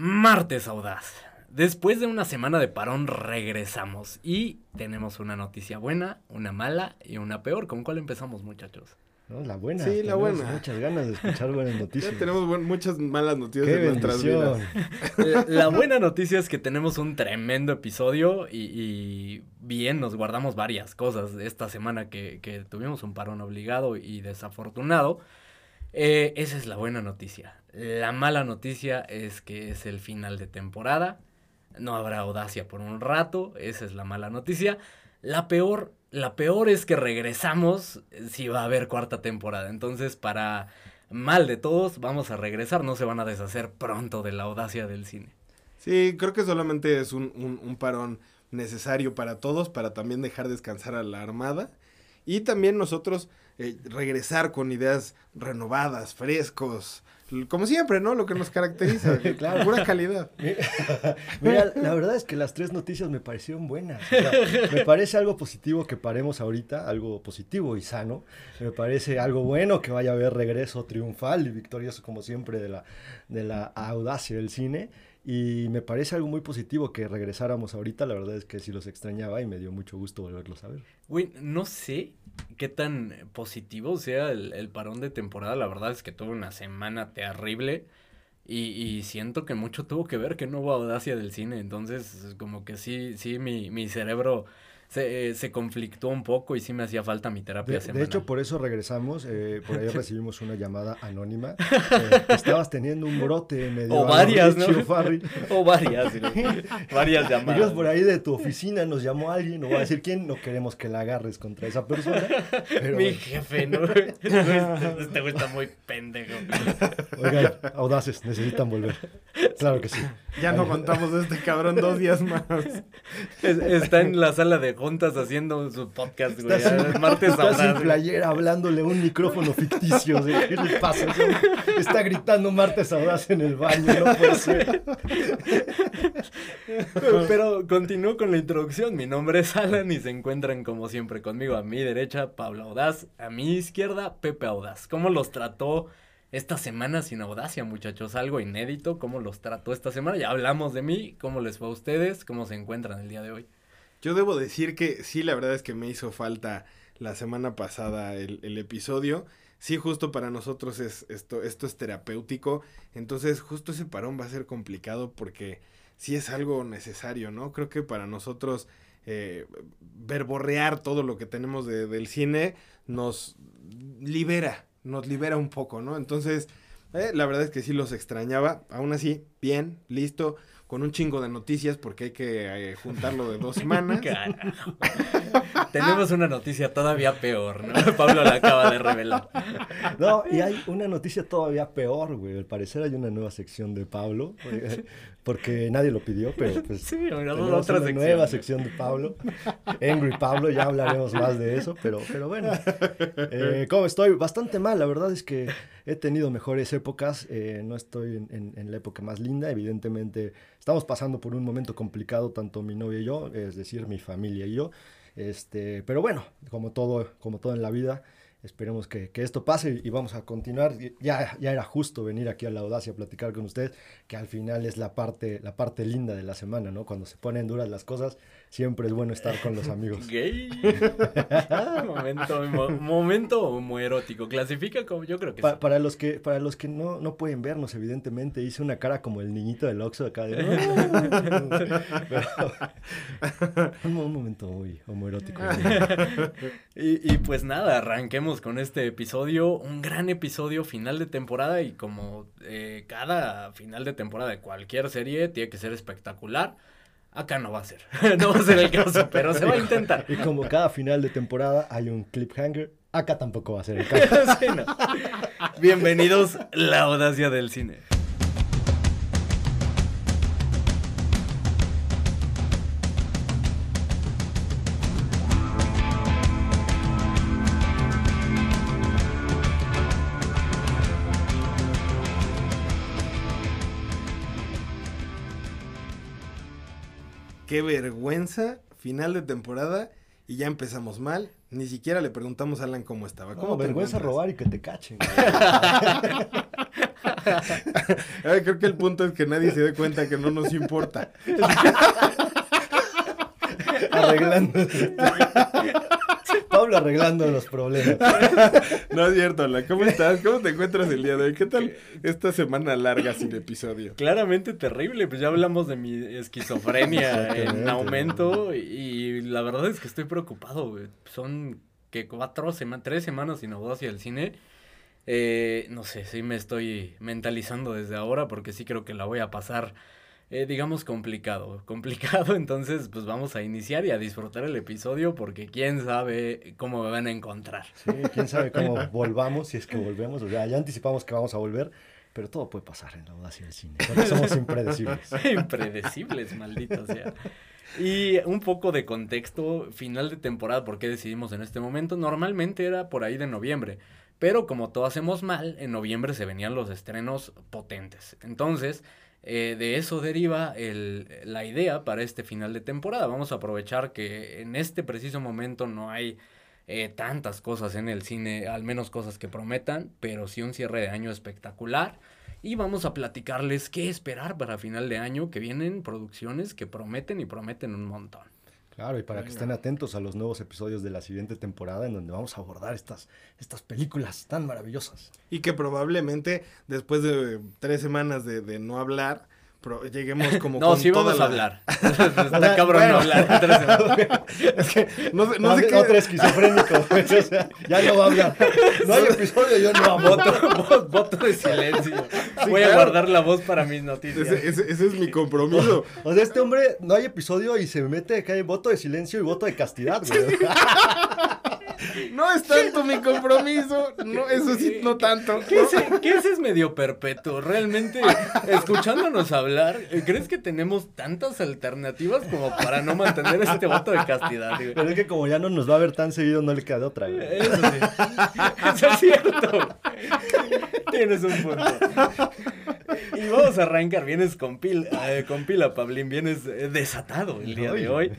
Martes Audaz. Después de una semana de parón regresamos y tenemos una noticia buena, una mala y una peor. ¿Con cuál empezamos muchachos? No, la buena. Sí, la Tenemos buena. Muchas ganas de escuchar buenas noticias. Ya tenemos buen- muchas malas noticias Qué en nuestras bendición. vidas. La buena noticia es que tenemos un tremendo episodio y, y bien nos guardamos varias cosas esta semana que, que tuvimos un parón obligado y desafortunado. Eh, esa es la buena noticia. La mala noticia es que es el final de temporada. No habrá audacia por un rato. Esa es la mala noticia. La peor, la peor es que regresamos si va a haber cuarta temporada. Entonces, para mal de todos, vamos a regresar. No se van a deshacer pronto de la audacia del cine. Sí, creo que solamente es un- un parón necesario para todos, para también dejar descansar a la Armada. Y también nosotros eh, regresar con ideas renovadas, frescos. Como siempre, ¿no? Lo que nos caracteriza. Claro. Pura calidad. Mira, la verdad es que las tres noticias me parecieron buenas. O sea, me parece algo positivo que paremos ahorita, algo positivo y sano. Me parece algo bueno que vaya a haber regreso triunfal y victorioso, como siempre, de la, de la audacia del cine. Y me parece algo muy positivo que regresáramos ahorita. La verdad es que sí los extrañaba y me dio mucho gusto volverlos a ver. Güey, no sé qué tan positivo sea el, parón de temporada. La verdad es que tuve una semana terrible. Y, y siento que mucho tuvo que ver que no hubo audacia del cine. Entonces, como que sí, sí, mi, mi cerebro se, eh, se conflictó un poco y sí me hacía falta mi terapia De, hecho, por eso regresamos. eh, por ahí recibimos una llamada anónima. eh, estabas teniendo un brote medio. O varias, ¿no? O varias, ¿no? varias llamadas. Dios, por ahí de tu oficina nos llamó alguien, no voy a decir quién, no queremos que la agarres contra esa persona. Pero Mi bueno, jefe, ¿no? Este güey está muy pendejo. oigan, audaces, necesitan volver. Claro que sí. Ya no contamos de este cabrón dos días más. Es- está en la sala de juntas haciendo su podcast, güey. Martes está sin audaz, güey. playera hablándole a un micrófono ficticio. ¿Qué le pasa? Está gritando martes audaz en el baño, no puede ser. Pero continúo con la introducción. Mi nombre es Alan y se encuentran como siempre conmigo a mi derecha Pablo Audaz, a mi izquierda Pepe Audaz. ¿Cómo los trató esta semana sin audacia, muchachos? Algo inédito. ¿Cómo los trató esta semana? Ya hablamos de mí. ¿Cómo les fue a ustedes? ¿Cómo se encuentran el día de hoy? Yo debo decir que sí, la verdad es que me hizo falta la semana pasada el, el episodio. Sí, justo para nosotros es esto, esto es terapéutico. Entonces, justo ese parón va a ser complicado porque sí es algo necesario, ¿no? Creo que para nosotros eh, verborrear todo lo que tenemos de- del cine nos libera, nos libera un poco, ¿no? Entonces, eh, la verdad es que sí los extrañaba. Aún así, bien, listo, con un chingo de noticias porque hay que eh, juntarlo de dos semanas. Carajo. Tenemos una noticia todavía peor, ¿no? Pablo la acaba de revelar. No, y hay una noticia todavía peor, güey. Al parecer hay una nueva sección de Pablo, eh, porque nadie lo pidió, pero pues Sí, tenemos otra una sección. nueva sección de Pablo. Angry Pablo, ya hablaremos más de eso, pero, pero bueno. Eh, ¿Cómo estoy? Bastante mal, la verdad es que he tenido mejores épocas, eh, no estoy en, en- en la época más linda, evidentemente estamos pasando por un momento complicado, tanto mi novia y yo, es decir, mi familia y yo, este, pero bueno, como todo, como todo en la vida, Esperemos que, que esto pase y vamos a continuar. Ya, ya era justo venir aquí a la audacia a platicar con ustedes, que al final es la parte, la parte linda de la semana, ¿no? Cuando se ponen duras las cosas, siempre es bueno estar con los amigos. Gay. momento, mo- momento homoerótico. Clasifica como yo creo que Pa- sí. para los que, para los que no, no pueden vernos, evidentemente, hice una cara como el niñito del Oxxo acá de... Pero- un, un momento muy homoerótico. Y, y pues nada, arranquemos con este episodio, un gran episodio final de temporada y como eh, cada final de temporada de cualquier serie tiene que ser espectacular, acá no va a ser, no va a ser el caso, pero se va a intentar. Y como cada final de temporada hay un cliffhanger, acá tampoco va a ser el caso. Sí, no. Bienvenidos la audacia del cine. Qué vergüenza, final de temporada y ya empezamos mal. Ni siquiera le preguntamos a Alan cómo estaba. ¿Cómo te vergüenza robar y que te cachen. Creo que el punto es que nadie se dé cuenta que no nos importa. Arreglando. Pablo arreglando los problemas. No es cierto, Alan. ¿Cómo estás? ¿Cómo te encuentras el día de hoy? ¿Qué tal esta semana larga sin episodio? Claramente terrible, pues ya hablamos de mi esquizofrenia en aumento y la verdad es que estoy preocupado, güey. Son que cuatro semanas, tres semanas sin audacia del cine. Eh, no sé, sí me estoy mentalizando desde ahora porque sí creo que la voy a pasar, eh, digamos, complicado. Complicado, entonces pues vamos a iniciar y a disfrutar el episodio porque quién sabe cómo me van a encontrar. Sí, quién sabe cómo volvamos, si es que volvemos. O sea, ya anticipamos que vamos a volver, pero todo puede pasar en la audacia del cine. Porque somos impredecibles. Impredecibles, maldito sea. Y un poco de contexto, final de temporada, ¿por qué decidimos en este momento? Normalmente era por ahí de noviembre, pero como todo hacemos mal, en noviembre se venían los estrenos potentes. Entonces, eh, de eso deriva el- la idea para este final de temporada. Vamos a aprovechar que en este preciso momento no hay eh, tantas cosas en el cine, al menos cosas que prometan, pero sí un cierre de año espectacular. Y vamos a platicarles qué esperar para final de año, que vienen producciones que prometen y prometen un montón. Claro, y para que estén atentos a los nuevos episodios de la siguiente temporada en donde vamos a abordar estas, estas películas tan maravillosas. Y que probablemente después de tres semanas de, de no hablar, pro- lleguemos como No, con sí toda vamos a la- hablar. Está cabrón bueno. no hablar. Es que no sé, no sé qué... Otro esquizofrénico. pues, o sea, ya no va a hablar. No hay episodio, yo no hablo. Voto, vo- voto de silencio. Sí, Voy a guardar la voz para mis noticias. Ese, ese- ese es mi compromiso. O sea, este hombre no hay episodio y se mete que hay voto de silencio y voto de castidad, güey. No es tanto mi compromiso. No, eso sí, no tanto. ¿Qué ese, qué ese es medio perpetuo? Realmente, escuchándonos hablar, eh, ¿crees que tenemos tantas alternativas como para no mantener este voto de castidad? güey? Pero es que como ya no nos va a ver tan seguido, no le queda de otra, güey. Eso sí. Eso es cierto. Tienes un punto. Y vamos a arrancar. Vienes con pila, eh, con pila, Pablín. Vienes eh, desatado el día de hoy.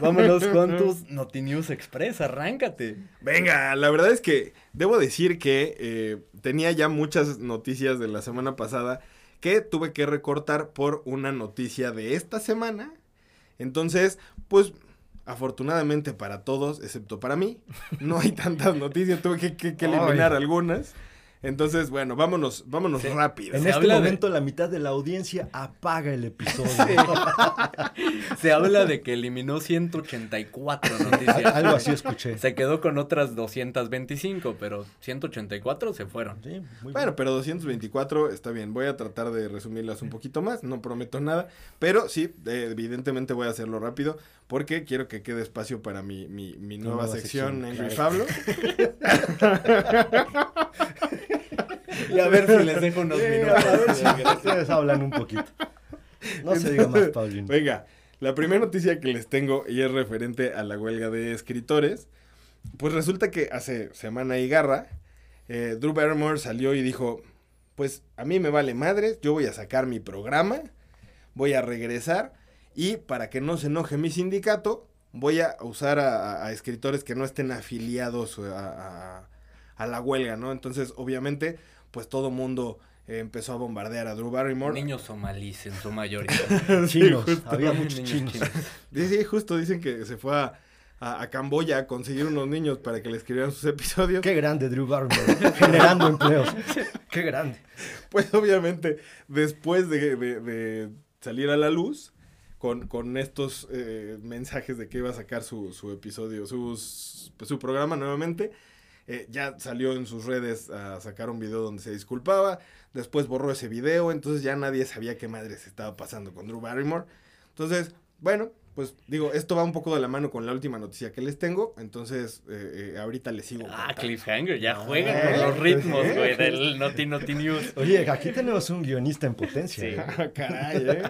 Vámonos con tus Notinews Express. Arráncate. Venga, la verdad es que debo decir que eh, tenía ya muchas noticias de la semana pasada que tuve que recortar por una noticia de esta semana. Entonces, pues afortunadamente para todos, excepto para mí, no hay tantas noticias, tuve que, que- que eliminar Ay. algunas. Entonces, bueno, vámonos, vámonos Sí. rápido. En Se este de- momento la mitad de la audiencia apaga el episodio. Se habla de que eliminó 184 noticias. Algo así escuché. Se quedó con otras 225, pero 184 se fueron. Sí, muy Bueno, pero 224 está bien. Voy a tratar de resumirlas un poquito más. No prometo nada. Pero sí, eh, evidentemente voy a hacerlo rápido. Porque quiero que quede espacio para mi, mi, mi nueva, nueva sección, sección, Angry claro. Pablo. Y a ver si les dejo unos minutos. a ver si ustedes hablan un poquito. No se diga más, Paulino. Venga, la primera noticia que les tengo y es referente a la huelga de escritores. Pues resulta que hace semana y garra, eh, Drew Barrymore salió y dijo, pues a mí me vale madres, yo voy a sacar mi programa, voy a regresar y para que no se enoje mi sindicato, voy a usar a, a- a escritores que no estén afiliados a, a- a la huelga, ¿no? Entonces, obviamente, pues todo mundo eh, empezó a bombardear a Drew Barrymore. Niños somalíes en su mayoría. Chinos, justo. había muchos Niños chinos. chinos. Sí, sí, justo dicen que se fue a, a, a Camboya a conseguir unos niños para que le escribieran sus episodios. Qué grande Drew Barrymore, generando empleos. Qué grande. Pues obviamente, después de, de- de salir a la luz, con, con estos eh, mensajes de que iba a sacar su, su episodio, sus, pues, su programa nuevamente, eh, ya salió en sus redes a sacar un video donde se disculpaba, después borró ese video, entonces ya nadie sabía qué madres estaba pasando con Drew Barrymore. Entonces, bueno, pues digo, esto va un poco de la mano con la última noticia que les tengo, entonces eh, eh, ahorita les sigo. Ah, contando. cliffhanger, ya Ah, juegan con los ritmos, eh. güey, del Noti Noti News. Oye, aquí tenemos un guionista en potencia. Sí. ¿eh? Ah, Caray, ¿eh?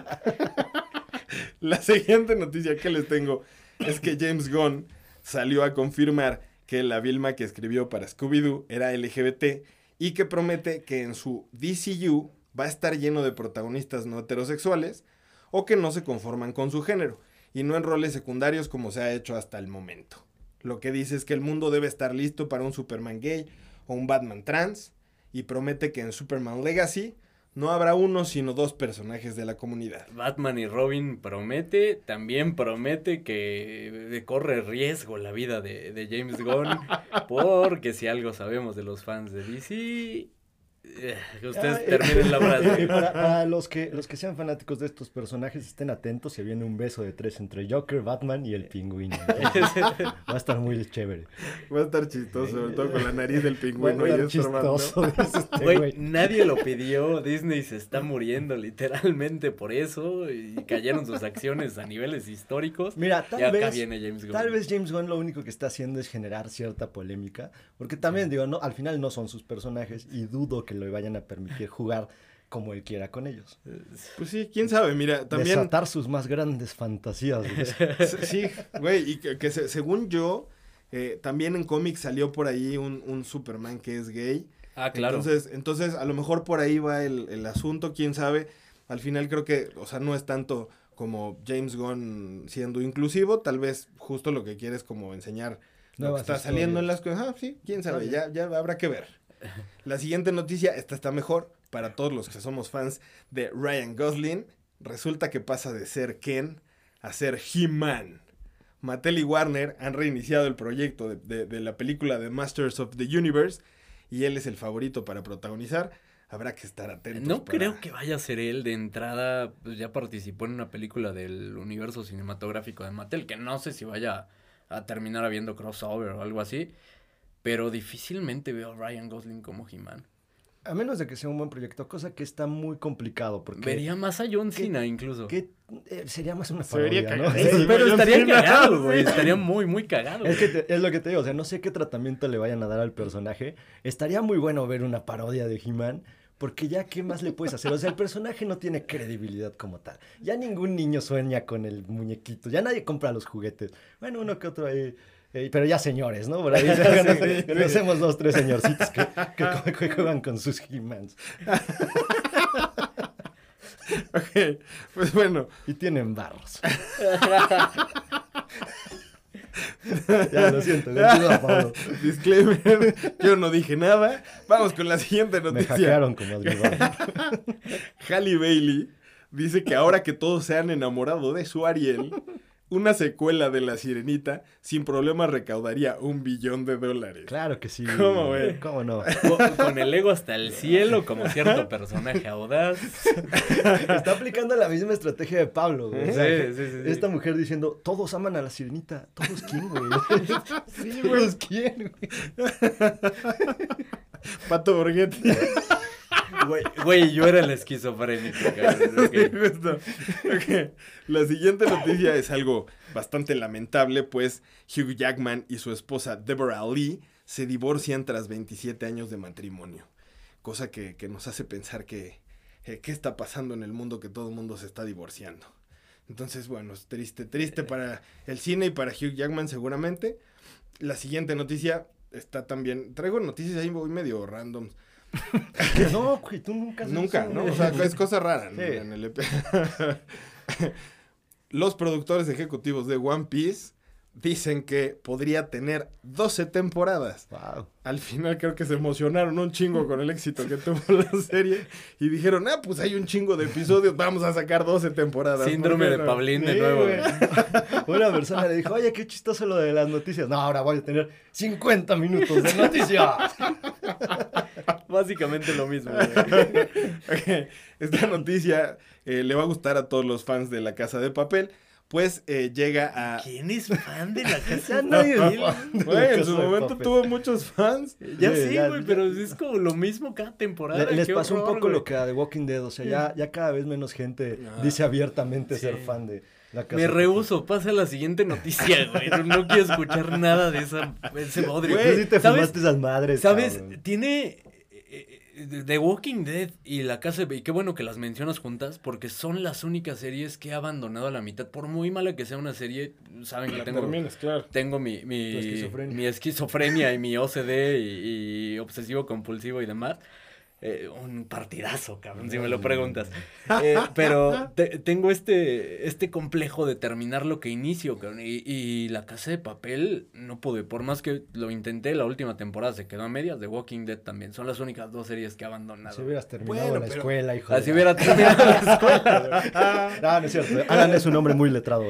La siguiente noticia que les tengo es que James Gunn salió a confirmar que la Vilma que escribió para Scooby-Doo era LGBT y que promete que en su DCU va a estar lleno de protagonistas no heterosexuales o que no se conforman con su género y no en roles secundarios como se ha hecho hasta el momento. Lo que dice es que el mundo debe estar listo para un Superman gay o un Batman trans y promete que en Superman Legacy no habrá uno, sino dos personajes de la comunidad. Batman y Robin promete, también promete que corre riesgo la vida de, de James Gunn, porque si algo sabemos de los fans de DC, eh, ustedes Ah, terminen la frase. Y para, para los, que, los que sean fanáticos de estos personajes, estén atentos. Se viene un beso de tres entre Joker, Batman y el pingüino. Va a estar muy chévere. Va a estar chistoso, sobre todo con la nariz del Va pingüino a y estar hermano. chistoso. este Güey, güey. nadie lo pidió, Disney se está muriendo literalmente por eso y cayeron sus acciones a niveles históricos. Mira, y tal acá vez, viene James Gunn. tal vez James Gunn lo único que está haciendo es generar cierta polémica, porque también digo, no, al final no son sus personajes y dudo que lo vayan a permitir jugar como él quiera con ellos. Pues sí, quién sabe, mira, también... Desatar sus más grandes fantasías. güey. Sí, güey, y que, que se- según yo, eh, también en cómics salió por ahí un, un Superman que es gay. Ah, claro. Entonces, entonces, a lo mejor por ahí va el, el asunto, quién sabe. Al final creo que, o sea, no es tanto como James Gunn siendo inclusivo, tal vez justo lo que quiere es como enseñar lo que está saliendo en las cosas. Ah, sí, quién sabe, ya, ya habrá que ver. La siguiente noticia, esta está mejor para todos los que somos fans de Ryan Gosling. Resulta que pasa de ser Ken a ser He-Man. Mattel y Warner han reiniciado el proyecto de, de- de la película de Masters of the Universe y él es el favorito para protagonizar. Habrá que estar atentos. No para- creo que vaya a ser él de entrada, pues ya participó en una película del universo cinematográfico de Mattel, que no sé si vaya a terminar habiendo crossover o algo así, pero difícilmente veo a Ryan Gosling como He-Man. A menos de que sea un buen proyecto, cosa que está muy complicado porque Vería más a John ¿Qué- Cena incluso. que, eh, sería más una Se vería parodia, ¿no? cagadísimo. Sí, Pero estaría Cena, cagado, güey, estaría muy, muy cagado. Es, que te- es lo que te digo, o sea, no sé qué tratamiento le vayan a dar al personaje. Estaría muy bueno ver una parodia de He-Man, porque ya, ¿qué más le puedes hacer? O sea, el personaje no tiene credibilidad como tal. Ya ningún niño sueña con el muñequito, ya nadie compra los juguetes. Bueno, uno que otro ahí, eh, pero ya señores, ¿no? Por ahí Sí. conocemos dos, tres señorcitos que, que- que juegan con sus He-Mans Ok, pues bueno, y tienen barros. ya, lo siento, continúa, Pablo. disclaimer, yo no dije nada. Vamos con la siguiente Me noticia. hackearon como. Halle Bailey dice que ahora que todos se han enamorado de su Ariel, una secuela de La Sirenita sin problema recaudaría un billón de dólares. Claro que sí. ¿Cómo, güey? ¿Cómo no? Con, con el ego hasta el cielo, como cierto personaje audaz. Está aplicando la misma estrategia de Pablo, güey. O sea, Sí, sí, sí, sí. Esta mujer diciendo, todos aman a la sirenita. ¿Todos quién, güey? Sí, güey. ¿Todos quién, güey? Pato Borghetti. Güey, güey, yo era el esquizofrénico. La siguiente noticia es algo bastante lamentable, pues Hugh Jackman y su esposa Deborah Lee se divorcian tras 27 años de matrimonio. Cosa que, que nos hace pensar que eh, qué está pasando en el mundo que todo el mundo se está divorciando. Entonces, bueno, es triste, triste para el cine y para Hugh Jackman seguramente. La siguiente noticia está también... Traigo noticias ahí muy medio random. Que no, güey, tú nunca has Nunca, ¿no? O sea, es cosa rara ¿no? Sí. en el EP. Los productores ejecutivos de One Piece dicen que podría tener 12 temporadas. Wow. Al final creo que se emocionaron un chingo con el éxito que tuvo la serie y dijeron, ah, pues hay un chingo de episodios, vamos a sacar 12 temporadas. Síndrome ¿por de qué no?". Pablín de Sí, nuevo. Una persona le dijo, oye, qué chistoso lo de las noticias. No, ahora voy a tener 50 minutos de noticias. Básicamente lo mismo. güey. Ok, Esta noticia eh, le va a gustar a todos los fans de La Casa de Papel, pues eh, llega a... ¿Quién es fan de la casa de La Güey, en su momento tuvo muchos fans. Ya Sí, ya- güey, ya- pero es como lo mismo cada temporada. Le- les pasó un horror, poco güey. lo que a The Walking Dead, o sea, ya, ya cada vez menos gente Ah. dice abiertamente ser Sí. fan de la casa. Me rehuso, pasa a la siguente noticia, güey. No, no quiero escuchar nada de esa, ese bodrio. Tú sí te ¿Sabes? fumaste esas madres. ¿Sabes? cabrón. Tiene eh, eh, The Walking Dead y La Casa de... Y qué bueno que las mencionas juntas porque son las únicas series que he abandonado a la mitad. Por muy mala que sea una serie, saben que tengo... Terminas, claro. Tengo mi, mi, Tu esquizofrenia. mi esquizofrenia y mi OCD y, y obsesivo compulsivo y demás. Eh, un partidazo, cabrón, si me lo preguntas. Eh, pero tengo este, este complejo de terminar lo que inicio, cabrón. Y, y, La Casa de Papel no pude, por más que lo intenté, la última temporada se quedó a medias. The Walking Dead también. Son las únicas dos series que he abandonado. Si hubieras terminado la escuela, hijo. Así hubiera terminado la escuela. no, no es cierto. Alan es un hombre muy letrado.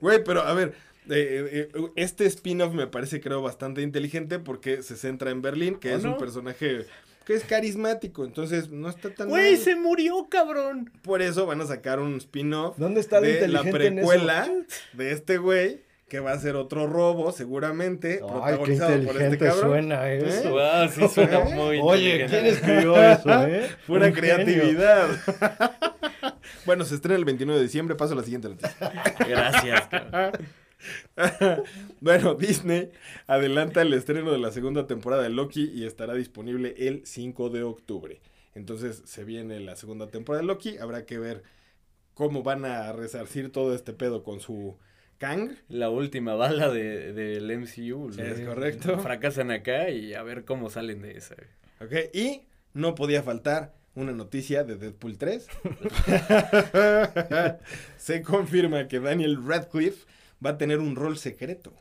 Güey, pero a ver, eh, eh, este spin-off me parece, creo, bastante inteligente porque se centra en Berlín, que es un personaje que es carismático, entonces no está tan Güey, se murió, cabrón. Por eso van a sacar un spin-off ¿Dónde está de la precuela de este güey que va a ser otro robo, seguramente, Ay, protagonizado qué por este cabrón. suena ¿Eh? eso. Ah, sí suena muy Oye, ¿quién escribió eso, eh? Pura creatividad. bueno, se estrena el 29 de diciembre, paso a la siguiente noticia. Gracias, cabrón. bueno, Disney adelanta el estreno de la segunda temporada de Loki y estará disponible el 5 de octubre. Entonces se viene la segunda temporada de Loki. Habrá que ver cómo van a resarcir todo este pedo con su Kang. La última bala del de, MCU. Es correcto. Fracasan acá y a ver cómo salen de esa. Ok, y no podía faltar una noticia de Deadpool 3. se confirma que Daniel Radcliffe va a tener un rol secreto.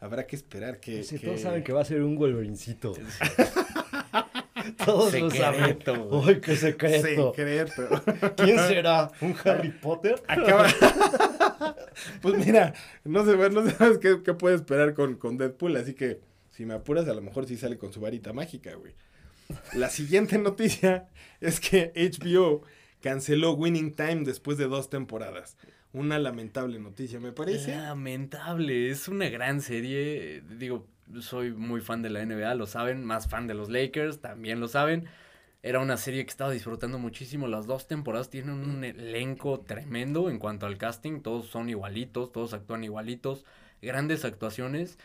Habrá que esperar que. Sí, todos saben que va a ser un Wolverincito. todos lo saben. Uy, qué secreto. Secreto. ¿Quién será? ¿Un Harry Potter? Acaba. pues mira, no sé, no sabes qué, qué puede esperar con, con Deadpool, así que si me apuras, a lo mejor sí sale con su varita mágica, güey. La siguiente noticia es que HBO canceló Winning Time después de dos temporadas una lamentable noticia, me parece. Lamentable, es una gran serie. Digo, soy muy fan de la NBA, lo saben, más fan de los Lakers, también lo saben. Era una serie que estaba disfrutando muchísimo. Las dos temporadas tienen un elenco tremendo en cuanto al casting. Todos son igualitos, todos actúan igualitos. Grandes actuaciones.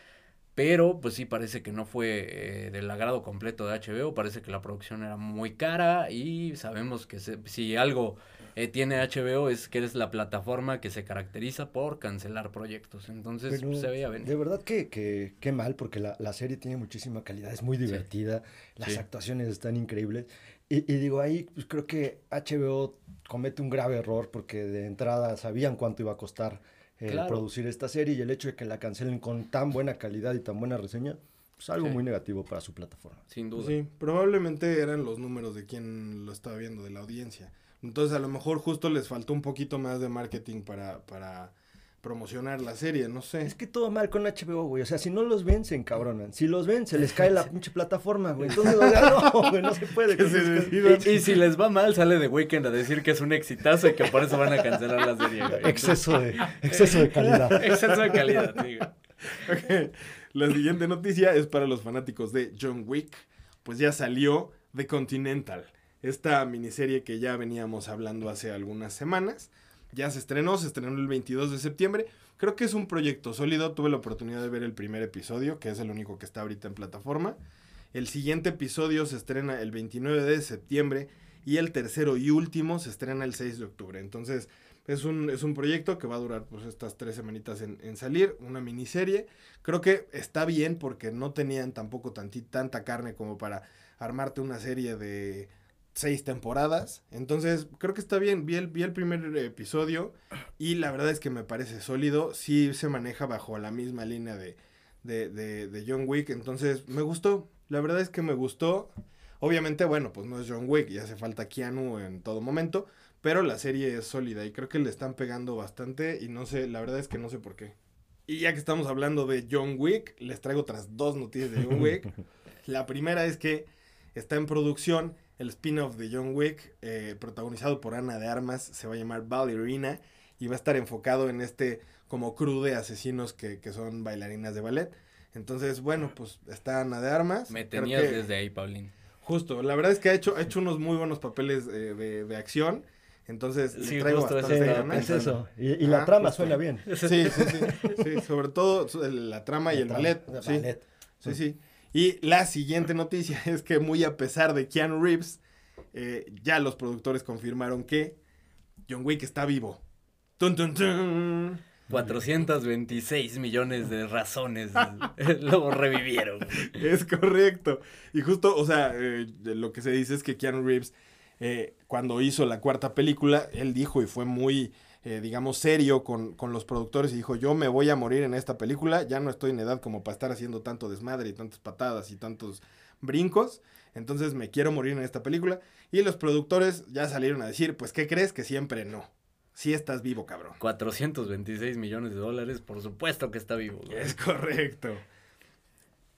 Pero pues sí parece que no fue eh, del agrado completo de HBO. Parece que la producción era muy cara y sabemos que si algo eh, tiene HBO es que es la plataforma que se caracteriza por cancelar proyectos. Entonces se veía venir. De verdad que, que, que mal, porque la, la, serie tiene muchísima calidad, es muy divertida, las actuaciones están increíbles. Y, y, digo, ahí pues creo que HBO comete un grave error porque de entrada sabían cuánto iba a costar eh, producir esta serie y el hecho de que la cancelen con tan buena calidad y tan buena reseña. Es algo muy negativo para su plataforma. Sin duda. Sí, probablemente eran los números de quien lo estaba viendo, de la audiencia. Entonces a lo mejor justo les faltó un poquito más de marketing para, para promocionar la serie, no sé. Es que todo mal con HBO, güey. O sea, si no los ven, se encabronan. Si los ven, se les cae la pinche plataforma, güey. Entonces, no, güey, no se puede. Que se y, si les va mal, sale de Weekend a decir que es un exitazo y que por eso van a cancelar la serie, güey. Exceso de, exceso de calidad. exceso de calidad, digo. Ok. La siguiente noticia es para los fanáticos de John Wick. Pues ya salió The Continental esta miniserie que ya veníamos hablando hace algunas semanas. Ya se estrenó, se estrenó el 22 de septiembre. Creo que es un proyecto sólido. Tuve la oportunidad de ver el primer episodio, que es el único que está ahorita en plataforma. El siguiente episodio se estrena el 29 de septiembre y el tercero y último se estrena el 6 de octubre. Entonces es un, es un proyecto que va a durar pues estas tres semanitas en, en salir, una miniserie. Creo que está bien porque no tenían tampoco tanta carne como para armarte una serie de seis temporadas. Entonces, creo que está bien. Vi el, vi el primer episodio y la verdad es que me parece sólido. Sí se maneja bajo la misma línea de, de, de, de, John Wick. Entonces, me gustó. La verdad es que me gustó. Obviamente, bueno, pues no es John Wick. Ya hace falta Keanu en todo momento. Pero la serie es sólida y creo que le están pegando bastante. Y no sé, la verdad es que no sé por qué. Y ya que estamos hablando de John Wick, les traigo otras dos noticias de John Wick. la primera es que está en producción el spin-off de John Wick, eh, protagonizado por Ana de Armas, se va a llamar Ballerina y va a estar enfocado en este como crew de asesinos que, son bailarinas de ballet. Entonces, bueno, pues está Ana de Armas. Me tenías desde ahí, Paulín. Justo, la verdad es que ha hecho, ha hecho unos muy buenos papeles eh, de, acción. Entonces, sí, traigo bastante es, es eso. Y, la trama suena bien. Sí, sí, sí, Sobre todo la trama y el ballet. Sí, sí, sí. Y la siguiente noticia es que muy a pesar de Keanu Reeves, eh, ya los productores confirmaron que John Wick está vivo. ¡Tun, tun, tun! 426 millones de razones lo revivieron. Es correcto. Y justo, o sea, eh, lo que se dice es que Keanu Reeves, eh, cuando hizo la cuarta película, él dijo y fue muy, eh, digamos, serio con, con, los productores y dijo, yo me voy a morir en esta película, ya no estoy en edad como para estar haciendo tanto desmadre y tantas patadas y tantos brincos, entonces me quiero morir en esta película. Y los productores ya salieron a decir, pues, ¿qué crees? Que siempre no. Sí estás vivo, cabrón. 426 millones de dólares, por supuesto que está vivo. Es correcto.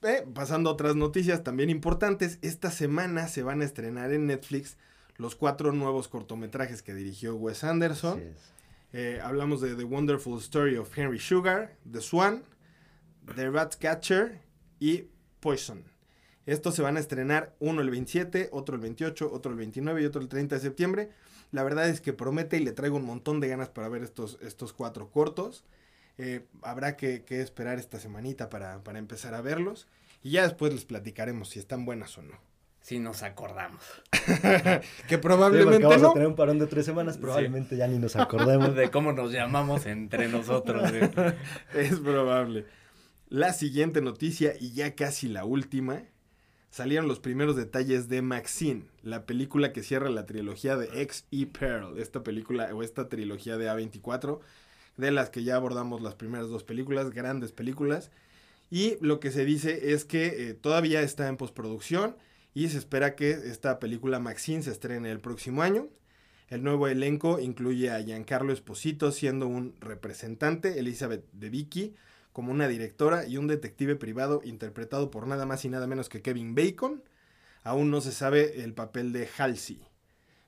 Eh, pasando a otras noticias también importantes, esta semana se van a estrenar en Netflix los cuatro nuevos cortometrajes que dirigió Wes Anderson. Eh, hablamos de The Wonderful Story of Henry Sugar, The Swan, The Ratcatcher y Poison. Estos se van a estrenar uno el 27, otro el 28, otro el 29 y otro el 30 de septiembre. La verdad es que promete y le traigo un montón de ganas para ver estos, estos cuatro cortos. Eh, habrá que, esperar esta semanita para, empezar a verlos. Y ya después les platicaremos si están buenas o no. Si nos acordamos. que probablemente vamos a tener un parón de tres semanas, probablemente ya ni nos acordemos. de cómo nos llamamos entre nosotros. es probable. La siguiente noticia, y ya casi la última, salieron los primeros detalles de Maxine, la película que cierra la trilogía de X y Pearl, esta película o esta trilogía de A24, de las que ya abordamos las primeras dos películas, grandes películas. Y lo que se dice es que eh, todavía está en postproducción y se espera que esta película Maxine se estrene el próximo año. El nuevo elenco incluye a Giancarlo Esposito siendo un representante, Elizabeth de Vicky, como una directora y un detective privado interpretado por nada más y nada menos que Kevin Bacon. Aún no se sabe el papel de Halsey.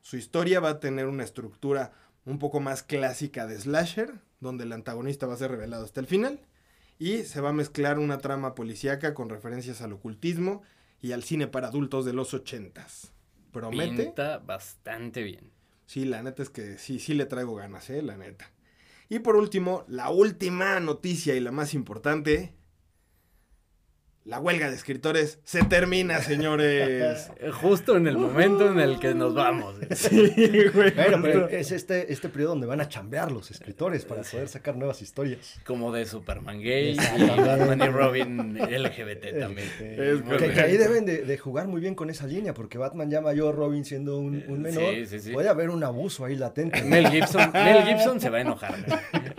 Su historia va a tener una estructura un poco más clásica de slasher, donde el antagonista va a ser revelado hasta el final, y se va a mezclar una trama policíaca con referencias al ocultismo y al cine para adultos de los ochentas. Promete. Pinta bastante bien. Sí, la neta es que sí, sí le traigo ganas, eh, la neta. Y por último, la última noticia y la más importante. La huelga de escritores se termina, señores. Justo en el momento en el que nos vamos. Sí, güey. pero es este, este periodo donde van a chambear los escritores para poder sacar nuevas historias. Como de Superman gay y Batman y Robin LGBT también. que, ahí deben de, jugar muy bien con esa línea, porque Batman ya mayor, Robin siendo un, menor. Puede haber un abuso ahí latente. Mel Gibson, Mel Gibson se va a enojar.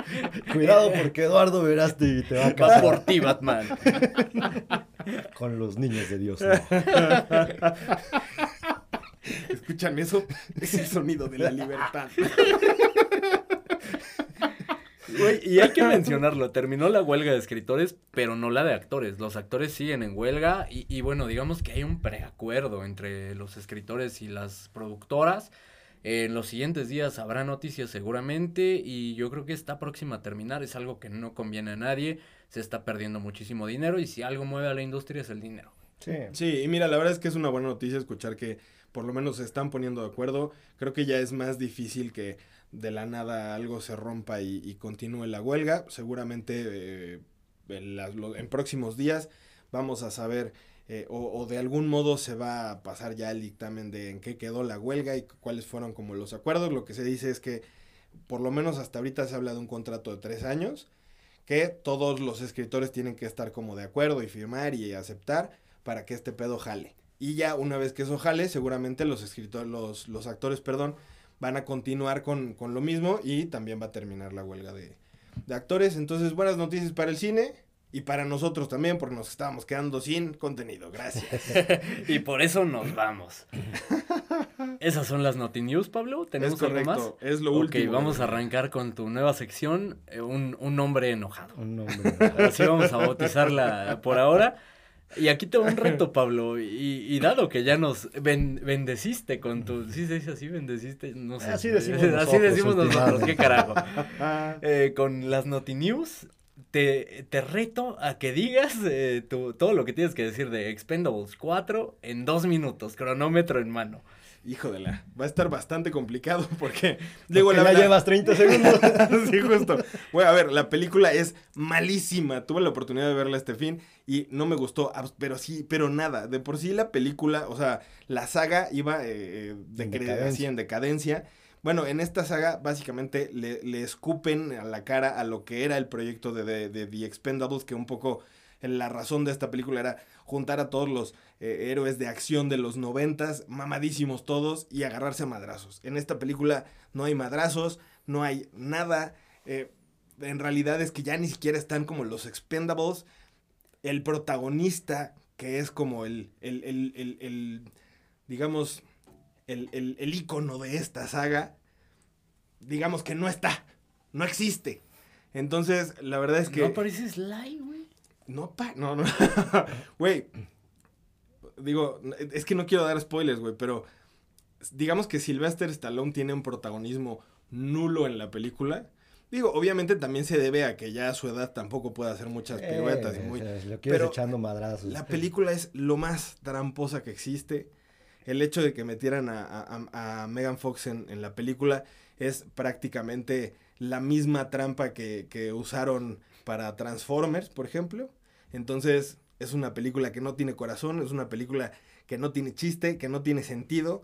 Cuidado porque Eduardo Verasti te va a casar. Va por ti, Batman. Con los niños de Dios. ¿Escuchan eso? Es el sonido de la libertad. y hay que mencionarlo, terminó la huelga de escritores, pero no la de actores. Los actores siguen en huelga y, y bueno, digamos que hay un preacuerdo entre los escritores y las productoras en los siguientes días habrá noticias seguramente y yo creo que está próxima a terminar. Es algo que no conviene a nadie. Se está perdiendo muchísimo dinero y si algo mueve a la industria es el dinero. Sí. sí, y mira, la verdad es que es una buena noticia escuchar que por lo menos se están poniendo de acuerdo. Creo que ya es más difícil que de la nada algo se rompa y, continúe la huelga. Seguramente eh, en, en próximos días vamos a saber eh, o, de algún modo se va a pasar ya el dictamen de en qué quedó la huelga y cuáles fueron como los acuerdos. Lo que se dice es que por lo menos hasta ahorita se habla de un contrato de tres años que todos los escritores tienen que estar como de acuerdo y firmar y aceptar para que este pedo jale. Y ya una vez que eso jale, seguramente los escritores, los, los actores, perdón, van a continuar con, con, lo mismo y también va a terminar la huelga de, de actores. Entonces, buenas noticias para el cine y para nosotros también, porque nos estábamos quedando sin contenido. Gracias. y por eso nos vamos. Esas son las Noti News, Pablo. ¿Tenemos algo más? Es lo último. Ok, vamos a arrancar con tu nueva sección, eh, un, un hombre enojado. Un hombre enojado. Así vamos a bautizarla por ahora. Y aquí te un reto, Pablo. Y, dado que ya nos bendeciste con tu. ¿Sí se dice así? ¿Bendeciste? No sé. Así decimos nosotros. Así decimos nosotros, qué carajo. Eh, con las Noti News te, te, reto a que digas eh, todo lo que tienes que decir de Expendables 4 en dos minutos, cronómetro en mano. Hijo de la, va a estar bastante complicado porque digo la llevas 30 segundos. sí, justo. Bueno, a ver, la película es malísima. Tuve la oportunidad de verla este fin y no me gustó, pero sí, pero nada. De por sí la película, o sea, la saga iba eh, eh, de en decadencia. en decadencia Bueno, en esta saga básicamente le, le escupen a la cara a lo que era el proyecto de, de, de The Expendables, que un poco la razón de esta película era juntar a todos los eh, héroes de acción de los noventas, mamadísimos todos, y agarrarse a madrazos. En esta película no hay madrazos, no hay nada. Eh, en realidad es que ya ni siquiera están como los expendables. El protagonista, que es como el, el, el, el, el digamos, el, el, el ícono de esta saga, digamos que no está, no existe. Entonces, la verdad es que... No aparece Sly, güey. No, pa... No, no. Güey. Digo, es que no quiero dar spoilers, güey, pero digamos que Sylvester Stallone tiene un protagonismo nulo en la película. Digo, obviamente también se debe a que ya a su edad tampoco puede hacer muchas piruetas. Eh, y muy, eh, lo pero echando madrazos. La película es lo más tramposa que existe. El hecho de que metieran a, a, a Megan Fox en, en, la película es prácticamente la misma trampa que, que usaron para Transformers, por ejemplo. Entonces, es una película que no tiene corazón, es una película que no tiene chiste, que no tiene sentido,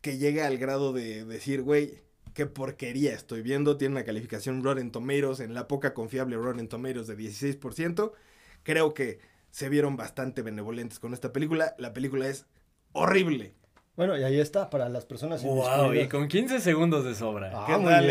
que llega al grado de decir, güey, qué porquería estoy viendo. Tiene una calificación Rotten Tomatoes en la poca confiable Rotten Tomatoes de 16%. Creo que se vieron bastante benevolentes con esta película. La película es horrible. Bueno, y ahí está, para las personas Wow, y con 15 segundos de sobra. Ah, ¿Qué muy tal,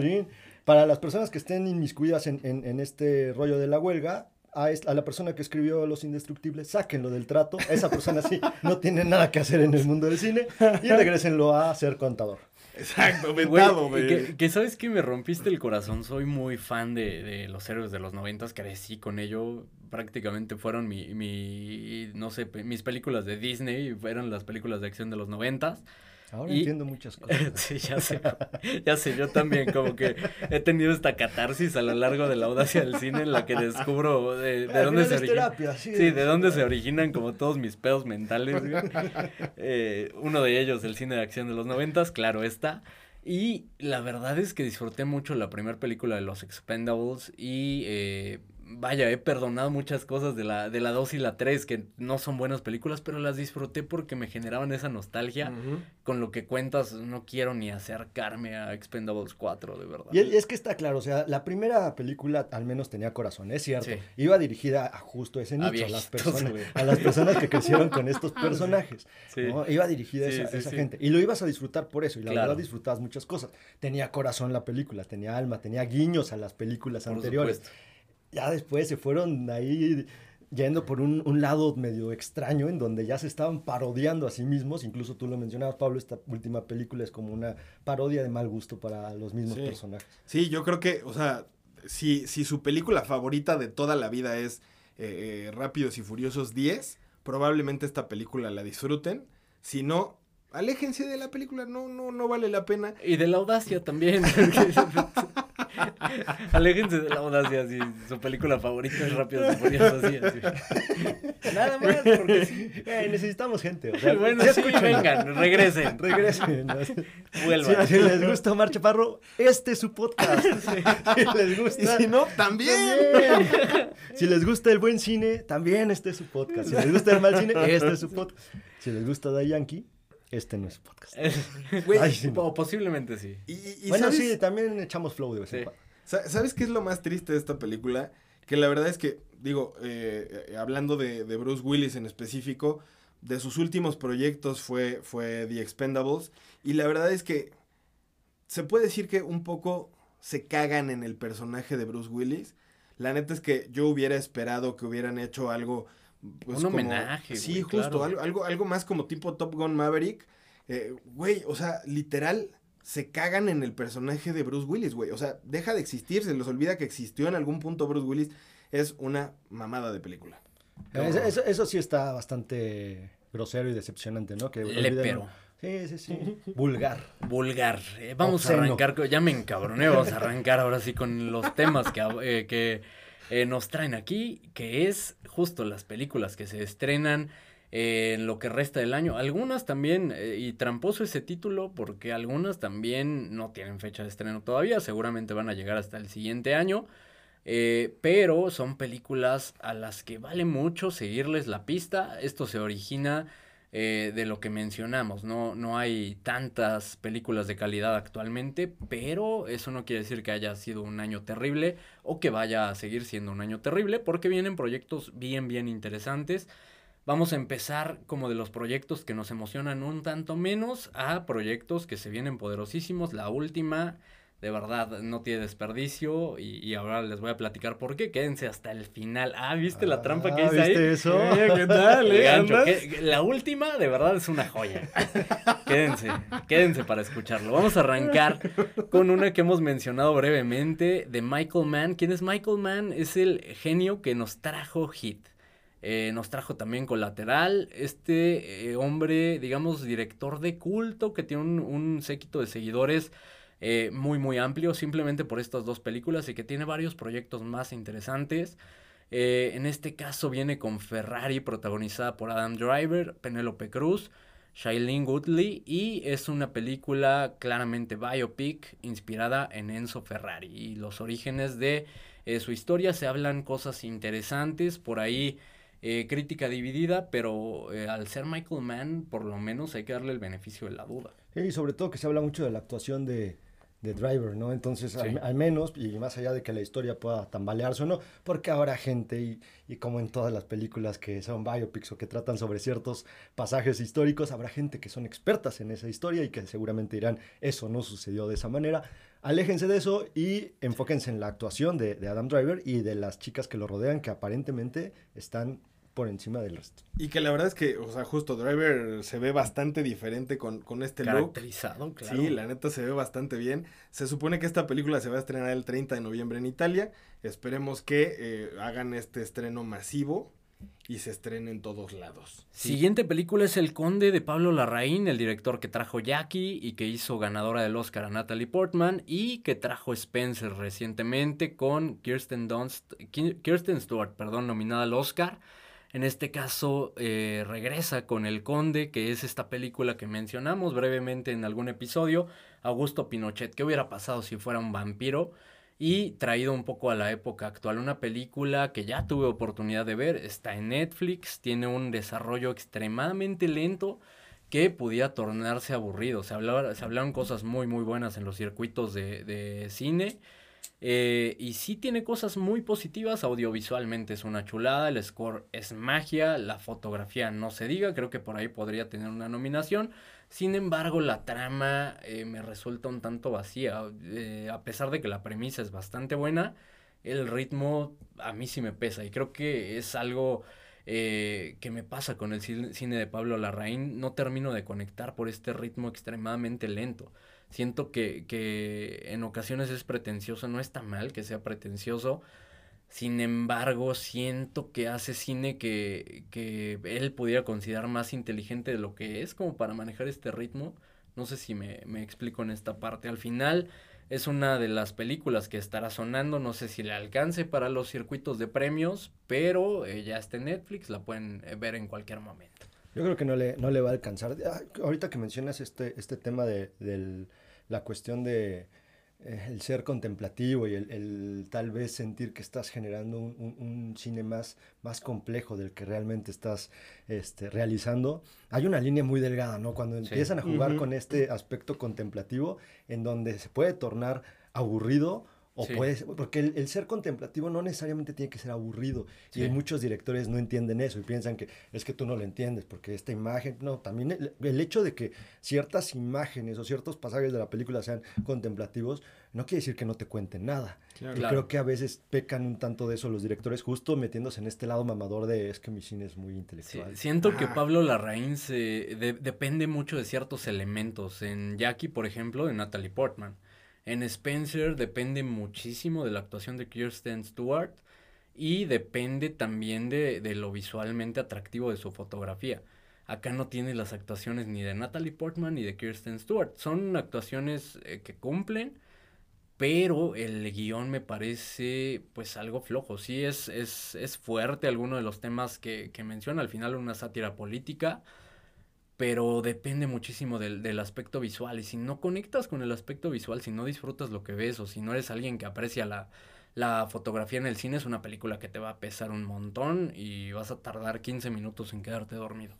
bien, eh? Para las personas que estén inmiscuidas en, en, en este rollo de la huelga, a, a, la persona que escribió Los Indestructibles, sáquenlo del trato. Esa persona sí no tiene nada que hacer en el mundo del cine y regresenlo a ser contador. Exacto, vetado, güey. Que, que, sabes que me rompiste el corazón. Soy muy fan de, de los héroes de los noventas. Crecí con ello. Prácticamente fueron mi, mi, no sé, mis películas de Disney. Fueron las películas de acción de los noventas. Ahora y, entiendo muchas cosas. sí, ya sé. Ya sé, yo también como que he tenido esta catarsis a lo largo de la audacia del cine en la que descubro de, de dónde se originan. Sí, sí, de dónde se originan como todos mis pedos mentales. Eh, uno de ellos, el cine de acción de los noventas, claro está. Y la verdad es que disfruté mucho la primera película de los Expendables y eh, vaya, he perdonado muchas cosas de la, de la 2 y la 3 que no son buenas películas, pero las disfruté porque me generaban esa nostalgia. Uh -huh. Con lo que cuentas, no quiero ni acercarme a Expendables 4, de verdad. Y es que está claro, o sea, la primera película al menos tenía corazón, es cierto. Sí. Iba dirigida a justo ese nicho, a, a las, personas, a las personas que crecieron con estos personajes. Sí. ¿no? Iba dirigida sí, a esa, esa gente. Y lo ibas a disfrutar por eso, y la claro. verdad disfrutabas muchas cosas. Tenía corazón la película, tenía alma, tenía guiños a las películas por anteriores. Supuesto ya después se fueron ahí yendo por un, un, lado medio extraño en donde ya se estaban parodiando a sí mismos. Incluso tú lo mencionabas, Pablo, esta última película es como una parodia de mal gusto para los mismos sí. personajes. Sí, yo creo que, o sea, si, si su película favorita de toda la vida es eh, eh, Rápidos y Furiosos 10, probablemente esta película la disfruten. Si no, aléjense de la película, no, no, no vale la pena. Y de la audacia también. Aléjense de la audacia, si su película favorita es Rápido y Furioso, así, así. Nada más, porque sí, eh, necesitamos gente. O sea, bueno, sí, vengan, regresen. Regresen. ¿no? Vuelvan. Si, si, les gusta Omar Chaparro, este es su podcast. Sí. Si les gusta. Y si no, también. también. Si les gusta el buen cine, también este es su podcast. Si les gusta el mal cine, este es su podcast. Si les gusta Da Yankee, este no es podcast. Wey, Ay, sí, no. Posiblemente sí. Y, y, bueno, ¿sabes? sí, también echamos flow de vez en Sí. cuando. ¿Sabes qué es lo más triste de esta película? Que la verdad es que, digo, eh, eh, hablando de, de, Bruce Willis en específico, de sus últimos proyectos fue, fue The Expendables. Y la verdad es que se puede decir que un poco se cagan en el personaje de Bruce Willis. La neta es que yo hubiera esperado que hubieran hecho algo. Pues, un como, homenaje. Sí, güey, justo, claro. algo, algo, algo más como tipo Top Gun Maverick. Eh, güey, o sea, literal, se cagan en el personaje de Bruce Willis, güey. O sea, deja de existir, se les olvida que existió en algún punto Bruce Willis. Es una mamada de película. Eso, eso, eso sí está bastante grosero y decepcionante, ¿no? Que Lepero. Sí, sí, sí. Vulgar. Vulgar. Eh, vamos Obsceno. a arrancar, ya me encabroné, vamos a arrancar ahora sí con los temas que, eh, que eh, nos traen aquí, que es justo las películas que se estrenan en eh, lo que resta del año. Algunas también, eh, y tramposo ese título, porque algunas también no tienen fecha de estreno todavía, seguramente van a llegar hasta el siguiente año. Pero son películas a las que vale mucho seguirles la pista. Esto se origina eh, de lo que mencionamos. No, no hay tantas películas de calidad actualmente, pero eso no quiere decir que haya sido un año terrible o que vaya a seguir siendo un año terrible, porque vienen proyectos bien, bien interesantes. Vamos a empezar como de los proyectos que nos emocionan un tanto menos a proyectos que se vienen poderosísimos. La última de verdad no tiene desperdicio y, ahora les voy a platicar por qué. Quédense hasta el final. Ah, ¿viste la trampa que ah, hice ahí? ¿Viste eso? ¿Qué tal? Eh? la última de verdad es una joya. quédense, quédense para escucharlo. Vamos a arrancar con una que hemos mencionado brevemente de Michael Mann. ¿Quién es Michael Mann? Es el genio que nos trajo Hit. Eh, nos trajo también Colateral, este eh, hombre, digamos, director de culto que tiene un, un séquito de seguidores eh, muy muy amplio simplemente por estas dos películas y que tiene varios proyectos más interesantes. Eh, en este caso viene con Ferrari protagonizada por Adam Driver, Penelope Cruz, Shailene Woodley y es una película claramente biopic inspirada en Enzo Ferrari y los orígenes de eh, su historia se hablan cosas interesantes por ahí crítica dividida pero al ser Michael Mann por lo menos hay que darle el beneficio de la duda y sobre todo que se habla mucho de la actuación de, de Driver, ¿no? Entonces, al, menos, y más allá de que la historia pueda tambalearse o no, porque habrá gente, y, y, como en todas las películas que son biopics o que tratan sobre ciertos pasajes históricos, habrá gente que son expertas en esa historia y que seguramente dirán, eso no sucedió de esa manera. Aléjense de eso y enfóquense en la actuación de, de Adam Driver y de las chicas que lo rodean, que aparentemente están por encima del resto. Y que la verdad es que, o sea, justo Driver se ve bastante diferente con, con este look. Caracterizado, claro. Sí, la neta se ve bastante bien. Se supone que esta película se va a estrenar el 30 de noviembre en Italia. Esperemos que eh, hagan este estreno masivo y se estrene en todos lados. Siguiente película es El Conde de Pablo Larraín, el director que trajo Jackie y que hizo ganadora del Oscar a Natalie Portman y que trajo Spencer recientemente con Kirsten Dunst, Kirsten Stewart, perdón, nominada al Oscar. En este caso eh, regresa con El Conde, que es esta película que mencionamos brevemente en algún episodio, Augusto Pinochet. ¿Qué hubiera pasado si fuera un vampiro? Y traído un poco a la época actual, una película que ya tuve oportunidad de ver, está en Netflix, tiene un desarrollo extremadamente lento que podía tornarse aburrido. Se, hablaba, se hablaron cosas muy muy buenas en los circuitos de, de cine eh, y sí tiene cosas muy positivas, audiovisualmente es una chulada, el score es magia, la fotografía no se diga, creo que por ahí podría tener una nominación. Sin embargo, la trama eh, me resulta un tanto vacía, eh, a pesar de que la premisa es bastante buena, el ritmo a mí sí me pesa y creo que es algo que me pasa con el cine de Pablo Larraín, no termino de conectar por este ritmo extremadamente lento. Siento que, que en ocasiones es pretencioso, no está mal que sea pretencioso. Sin embargo, siento que hace cine que, que él pudiera considerar más inteligente de lo que es como para manejar este ritmo. No sé si me, me explico en esta parte. Al final es una de las películas que estará sonando. No sé si le alcance para los circuitos de premios, pero eh, ya está en Netflix, la pueden eh, ver en cualquier momento. Yo creo que no le, no le va a alcanzar. Ah, ahorita que mencionas este, este tema de, del la cuestión de eh, el ser contemplativo y el, tal vez sentir que estás generando un, cine más, más complejo del que realmente estás este, realizando. Hay una línea muy delgada, ¿no? Cuando empiezan a jugar con este aspecto contemplativo en donde se puede tornar aburrido o puede porque el, ser contemplativo no necesariamente tiene que ser aburrido. Y muchos directores no entienden eso y piensan que es que tú no lo entiendes, porque esta imagen, no, también el, hecho de que ciertas imágenes o ciertos pasajes de la película sean contemplativos, no quiere decir que no te cuenten nada. y creo que a veces pecan un tanto de eso los directores, justo metiéndose en este lado mamador de es que mi cine es muy intelectual. siento que Pablo Larraín se depende mucho de ciertos elementos. En Jackie, por ejemplo, de Natalie Portman. En Spencer depende muchísimo de la actuación de Kirsten Stewart y depende también de, lo visualmente atractivo de su fotografía. Acá no tiene las actuaciones ni de Natalie Portman ni de Kirsten Stewart. Son actuaciones eh, que cumplen, pero el guion me parece pues algo flojo. Sí, es, es, es fuerte alguno de los temas que, que menciona. Al final una sátira política pero depende muchísimo del, aspecto visual. Y si no conectas con el aspecto visual, si no disfrutas lo que ves o si no eres alguien que aprecia la, la fotografía en el cine, es una película que te va a pesar un montón y vas a tardar 15 minutos en quedarte dormido.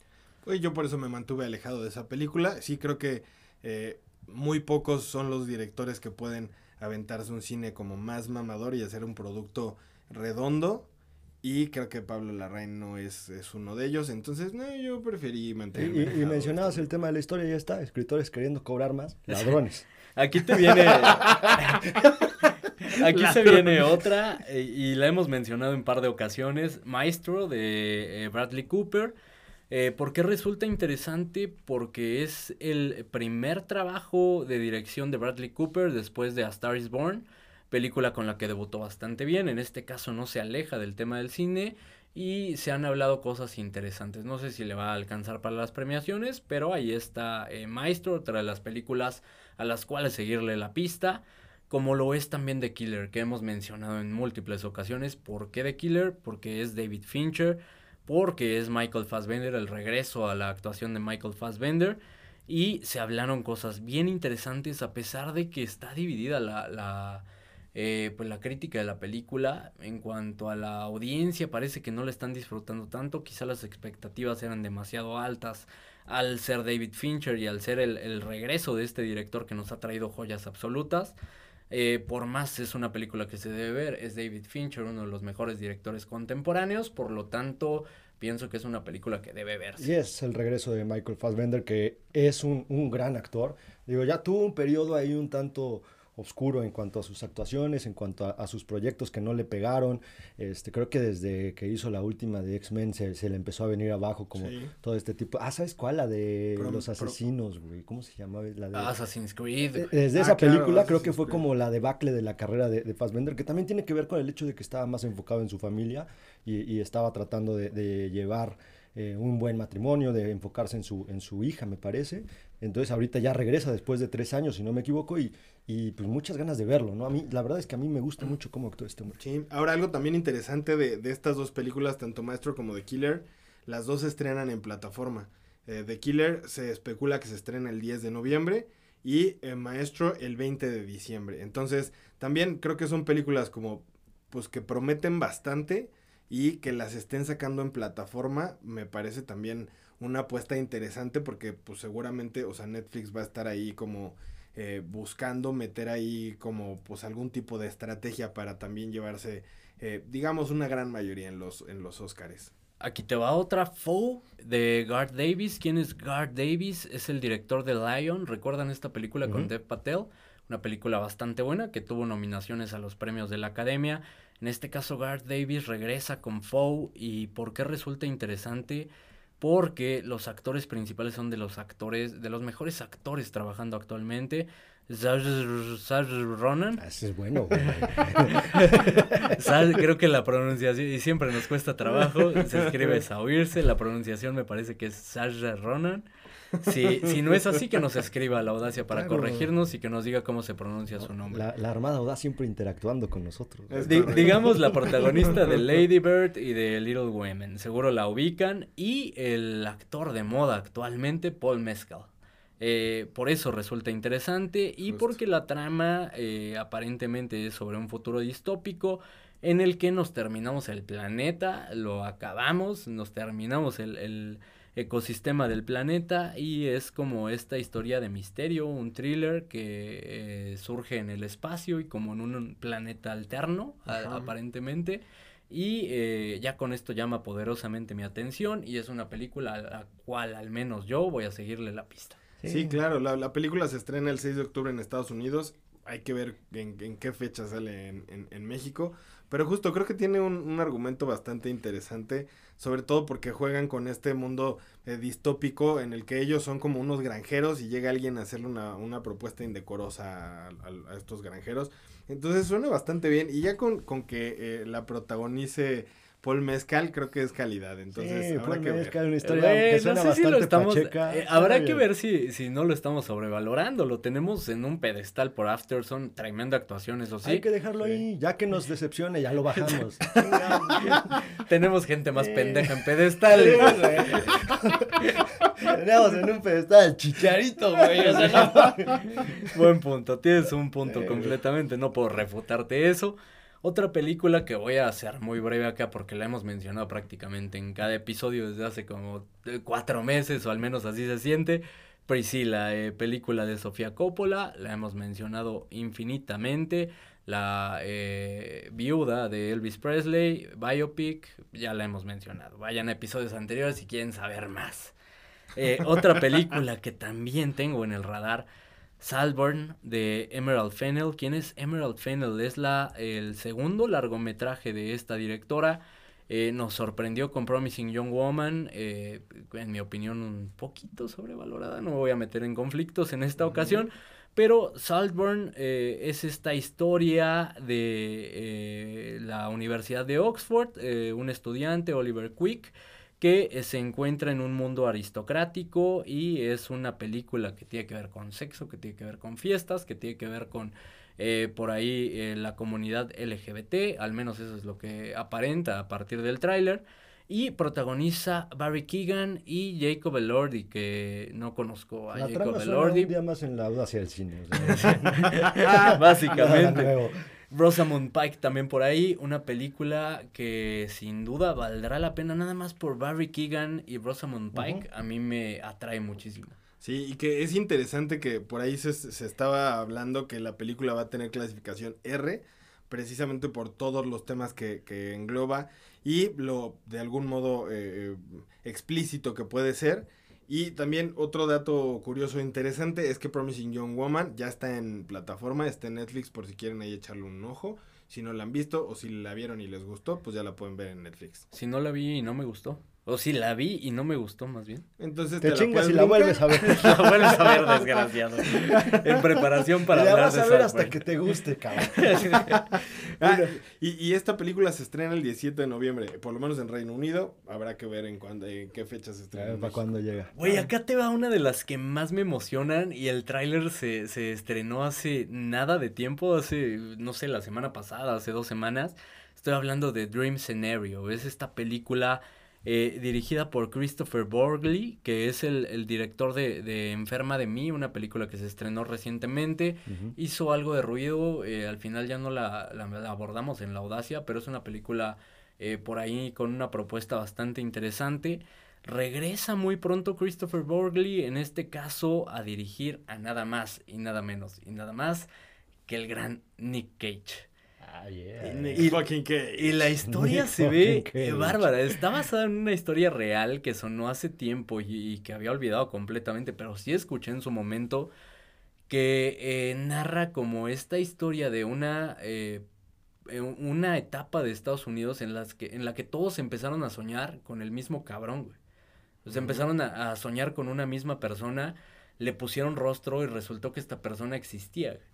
Pues yo por eso me mantuve alejado de esa película. Sí creo que eh, muy pocos son los directores que pueden aventarse un cine como más mamador y hacer un producto redondo. Y creo que Pablo Larraín no es, es uno de ellos. Entonces, no, yo preferí mantenerme. Y, y, mencionabas el tema de la historia, ya está. Escritores queriendo cobrar más. Ladrones. Aquí te viene. Aquí se viene otra, eh, y la hemos mencionado en par de ocasiones: Maestro de eh, Bradley Cooper. Eh, ¿Por qué resulta interesante? Porque es el primer trabajo de dirección de Bradley Cooper después de A Star is Born, película con la que debutó bastante bien. En este caso no se aleja del tema del cine y se han hablado cosas interesantes. No sé si le va a alcanzar para las premiaciones, pero ahí está eh, Maestro, otra de las películas a las cuales seguirle la pista. Como lo es también The Killer, que hemos mencionado en múltiples ocasiones. ¿Por qué The Killer? Porque es David Fincher, porque es Michael Fassbender, el regreso a la actuación de Michael Fassbender. Y se hablaron cosas bien interesantes a pesar de que está dividida la, la, eh, pues la crítica de la película en cuanto a la audiencia. Parece que no la están disfrutando tanto. Quizá las expectativas eran demasiado altas al ser David Fincher y al ser el, el regreso de este director que nos ha traído joyas absolutas. Eh, por más es una película que se debe ver, es David Fincher, uno de los mejores directores contemporáneos, por lo tanto pienso que es una película que debe verse. Y es el regreso de Michael Fassbender, que es un, un gran actor. Digo, ya tuvo un periodo ahí un tanto oscuro en cuanto a sus actuaciones, en cuanto a, a, sus proyectos que no le pegaron. Este, creo que desde que hizo la última de X-Men se, se, le empezó a venir abajo como sí. todo este tipo. Ah, ¿sabes cuál? La de los asesinos, güey. ¿Cómo se llamaba? La de... Assassin's Creed. Eh, desde ah, esa claro, película creo que fue Creed. como la debacle de la carrera de, de, Fassbender, que también tiene que ver con el hecho de que estaba más enfocado en su familia y, y estaba tratando de, de llevar eh, un buen matrimonio, de enfocarse en su, en su hija, me parece. Entonces ahorita ya regresa después de tres años, si no me equivoco, y, y pues muchas ganas de verlo, ¿no? A mí, la verdad es que a mí me gusta mucho cómo actúa este hombre. Ahora algo también interesante de, de estas dos películas, tanto Maestro como The Killer, las dos se estrenan en plataforma. Eh, The Killer se especula que se estrena el 10 de noviembre y eh, Maestro el 20 de diciembre. Entonces, también creo que son películas como, pues que prometen bastante y que las estén sacando en plataforma me parece también una apuesta interesante porque pues seguramente, o sea, Netflix va a estar ahí como eh, buscando meter ahí como pues algún tipo de estrategia para también llevarse, eh, digamos, una gran mayoría en los, en los Oscars. Aquí te va otra Foe de Garth Davis. ¿Quién es Garth Davis? Es el director de Lion. ¿Recuerdan esta película uh -huh. con Dev Patel? Una película bastante buena que tuvo nominaciones a los premios de la Academia. En este caso, Garth Davis regresa con Foe. ¿Y por qué resulta interesante? Porque los actores principales son de los actores, de los mejores actores trabajando actualmente. Sash Ronan. Ese es bueno. Creo que la pronunciación, y siempre nos cuesta trabajo, se escribe Saoirse, la pronunciación me parece que es Sash Ronan. Si, si no es así, que nos escriba la audacia para claro. corregirnos y que nos diga cómo se pronuncia su nombre. La, la Armada Audaz siempre interactuando con nosotros. Di, digamos la protagonista de Lady Bird y de Little Women. Seguro la ubican. Y el actor de moda actualmente, Paul Mescal. Eh, por eso resulta interesante y Justo. porque la trama eh, aparentemente es sobre un futuro distópico en el que nos terminamos el planeta, lo acabamos, nos terminamos el, el ecosistema del planeta y es como esta historia de misterio, un thriller que eh, surge en el espacio y como en un planeta alterno a, aparentemente. Y eh, ya con esto llama poderosamente mi atención y es una película a la cual al menos yo voy a seguirle la pista. Sí, sí claro, la, la, película se estrena el 6 de octubre en Estados Unidos, hay que ver en, en qué fecha sale en, en, en, México, pero justo creo que tiene un, un, argumento bastante interesante, sobre todo porque juegan con este mundo eh, distópico en el que ellos son como unos granjeros y llega alguien a hacerle una, una propuesta indecorosa a, estos granjeros. Entonces suena bastante bien y ya con, con que eh, la protagonice Paul Mezcal creo que es calidad, entonces sí, habrá Paul que Mezcal, ver. una historia eh, que suena no sé bastante si lo estamos, pacheca. Eh, habrá que ver si, si no lo estamos sobrevalorando, lo tenemos en un pedestal por Afterson, tremenda actuación, eso sí. Hay que dejarlo sí. ahí, ya que nos decepcione, ya lo bajamos. tenemos gente más pendeja en pedestal. Tenemos en un pedestal chicharito, güey. O sea, no. Buen punto, tienes un punto eh. completamente, no puedo refutarte eso. Otra película que voy a hacer muy breve acá porque la hemos mencionado prácticamente en cada episodio desde hace como eh, cuatro meses o al menos así se siente. Priscilla, eh, película de Sofía Coppola, la hemos mencionado infinitamente. La eh, viuda de Elvis Presley, Biopic, ya la hemos mencionado. Vayan a episodios anteriores si quieren saber más. Eh, otra película que también tengo en el radar, Salborn de Emerald Fennell. ¿Quién es Emerald Fennell? Es la, el segundo largometraje de esta directora. Eh, nos sorprendió con Promising Young Woman, eh, en mi opinión un poquito sobrevalorada, no me voy a meter en conflictos en esta ocasión, pero Saltburn eh, es esta historia de la Universidad de Oxford, un estudiante, Oliver Quick, que se encuentra en un mundo aristocrático y es una película que tiene que ver con sexo, que tiene que ver con fiestas, que tiene que ver con eh, por ahí eh, la comunidad LGBT, al menos eso es lo que aparenta a partir del tráiler. Y protagoniza Barry Keegan y Jacob Elordi, que no conozco a la Jacob trama Elordi. un día más en la hacia el cine. Básicamente. Rosamund Pike también por ahí, una película que sin duda valdrá la pena nada más por Barry Keegan y Rosamund Pike, a mí me atrae muchísimo. Sí, y que es interesante que por ahí se, se, estaba hablando que la película va a tener clasificación R, precisamente por todos los temas que, que engloba y lo de algún modo eh, explícito que puede ser. Y también otro dato curioso e interesante es que Promising Young Woman ya está en plataforma, está en Netflix por si quieren ahí echarle un ojo. Si no la han visto o si la vieron y les gustó, pues ya la pueden ver en Netflix. Si no la vi y no me gustó. O si la vi y no me gustó, más bien. Entonces te, te chingas y la vuelves a ver. la vuelves a ver, desgraciado. en preparación para y la hablar vas a ver hasta que te guste, cabrón. ah, y, y, esta película se estrena el 17 de noviembre, por lo menos en Reino Unido. Habrá que ver en, cuándo, en qué fecha se estrena. ¿Para cuándo llega? Güey, acá te va una de las que más me emocionan y el tráiler se, se estrenó hace nada de tiempo, hace, no sé, la semana pasada, hace dos semanas. Estoy hablando de Dream Scenario. Es esta película eh, dirigida por Christopher Borgley, que es el, el director de, de, Enferma de mí, una película que se estrenó recientemente. Uh -huh. Hizo algo de ruido, eh, al final ya no la, la, la, abordamos en La Audacia, pero es una película eh, por ahí con una propuesta bastante interesante. Regresa muy pronto Christopher Borgley, en este caso, a dirigir a nada más y nada menos y nada más que el gran Nick Cage. Ah, yeah. y, y, la historia Nick se ve Cage. bárbara. Está basada en una historia real que sonó hace tiempo y, y, que había olvidado completamente, pero sí escuché en su momento que eh, narra como esta historia de una, eh, una etapa de Estados Unidos en, las que, en la que todos empezaron a soñar con el mismo cabrón, güey. O sea, empezaron a, a, soñar con una misma persona, le pusieron rostro y resultó que esta persona existía. Güey.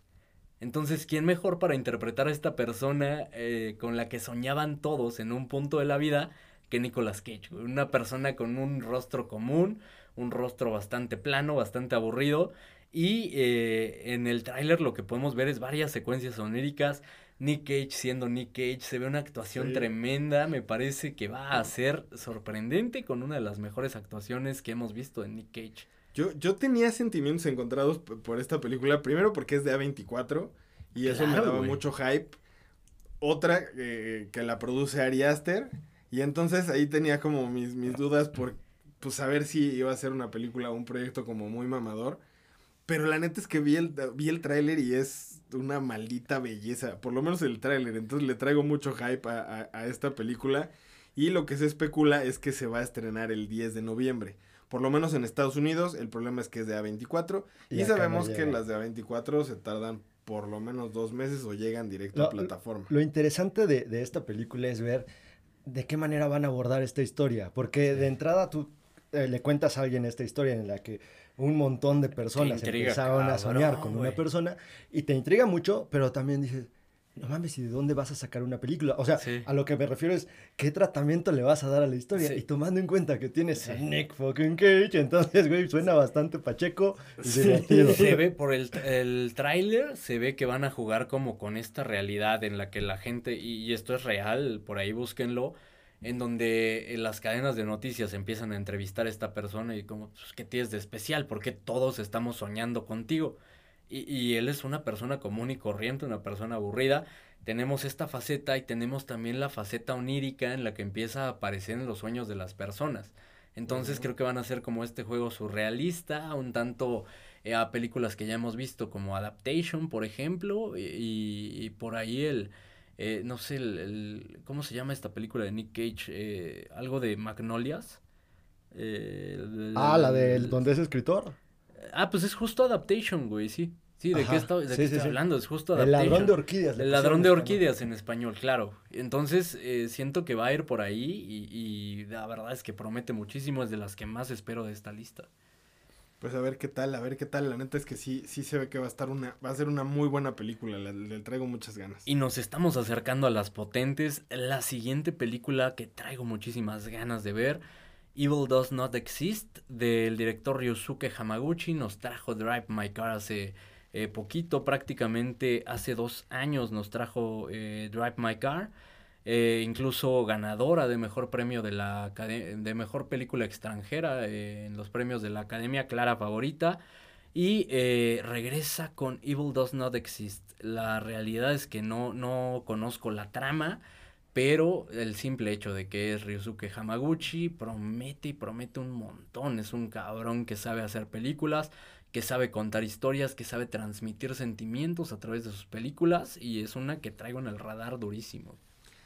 Entonces, ¿quién mejor para interpretar a esta persona eh, con la que soñaban todos en un punto de la vida que Nicolas Cage? Una persona con un rostro común, un rostro bastante plano, bastante aburrido. Y eh, en el tráiler lo que podemos ver es varias secuencias oníricas. Nick Cage siendo Nick Cage, se ve una actuación sí. tremenda, me parece que va a ser sorprendente con una de las mejores actuaciones que hemos visto en Nick Cage. Yo, yo tenía sentimientos encontrados por esta película, primero porque es de A24 y eso me daba wey. mucho hype. Otra eh, que la produce Ari Aster y entonces ahí tenía como mis, mis dudas por pues saber si iba a ser una película o un proyecto como muy mamador. Pero la neta es que vi el, vi el tráiler y es una maldita belleza. Por lo menos el tráiler. Entonces le traigo mucho hype a, a, a, esta película. Y lo que se especula es que se va a estrenar el 10 de noviembre. Por lo menos en Estados Unidos. El problema es que es de A24. Y, y sabemos no que las de A24 se tardan por lo menos dos meses o llegan directo lo, a plataforma. Lo interesante de, de esta película es ver de qué manera van a abordar esta historia. Porque de entrada tú eh, le cuentas a alguien esta historia en la que un montón de personas empezaron a soñar con wey. una persona y te intriga mucho, pero también dices, no mames, ¿y de dónde vas a sacar una película? O sea, sí. a lo que me refiero es, ¿qué tratamiento le vas a dar a la historia? Sí. Y tomando en cuenta que tienes a Nick fucking Cage, entonces, güey, suena bastante pacheco y. Se ve por el, el tráiler, se ve que van a jugar como con esta realidad en la que la gente, y, y esto es real, por ahí búsquenlo, en donde las cadenas de noticias empiezan a entrevistar a esta persona y como, pues, ¿qué tienes de especial? ¿Por qué todos estamos soñando contigo? Y, y él es una persona común y corriente, una persona aburrida. Tenemos esta faceta y tenemos también la faceta onírica en la que empieza a aparecer en los sueños de las personas. Entonces creo que van a ser como este juego surrealista, un tanto eh, a películas que ya hemos visto como Adaptation, por ejemplo, y, y por ahí el, eh, no sé, el, el, ¿cómo se llama esta película de Nick Cage? Eh, algo de Magnolias. Eh, ah, la de donde es escritor. Ah, pues es justo Adaptation, güey, sí. Sí, ¿de Ajá, qué, está, de sí, qué sí, estoy sí. hablando? Es justo Adaptation. El ladrón de orquídeas. El ladrón de orquídeas en español, claro. Entonces, eh, siento que va a ir por ahí y, y, la verdad es que promete muchísimo, es de las que más espero de esta lista. Pues a ver qué tal, a ver qué tal. La neta es que sí, sí se ve que va a estar una, va a ser una muy buena película. Le, le, traigo muchas ganas. Y nos estamos acercando a las potentes. La siguiente película que traigo muchísimas ganas de ver, Evil Does Not Exist, del director Ryosuke Hamaguchi, nos trajo Drive My Car hace eh, poquito, prácticamente hace dos años nos trajo eh, Drive My Car. Eh, incluso ganadora de mejor premio de la de mejor película extranjera en los premios de la Academia Clara Favorita y regresa con Evil Does Not Exist. La realidad es que no, no conozco la trama, pero el simple hecho de que es Ryusuke Hamaguchi promete y promete un montón. Es un cabrón que sabe hacer películas, que sabe contar historias, que sabe transmitir sentimientos a través de sus películas y es una que traigo en el radar durísimo.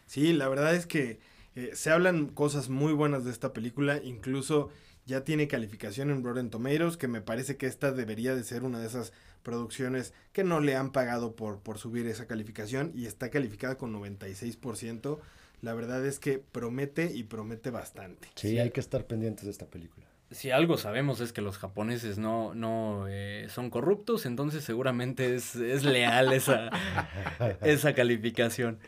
Sí, la verdad es que eh, se hablan cosas muy buenas de esta película, incluso ya tiene calificación en Rotten Tomatoes, que me parece que esta debería de ser una de esas producciones que no le han pagado por, por subir esa calificación y está calificada con 96%. La verdad es que promete y promete bastante. Sí, sí. hay que estar pendientes de esta película si algo sabemos es que los japoneses no, no eh, son corruptos, entonces seguramente es, es leal esa, esa calificación.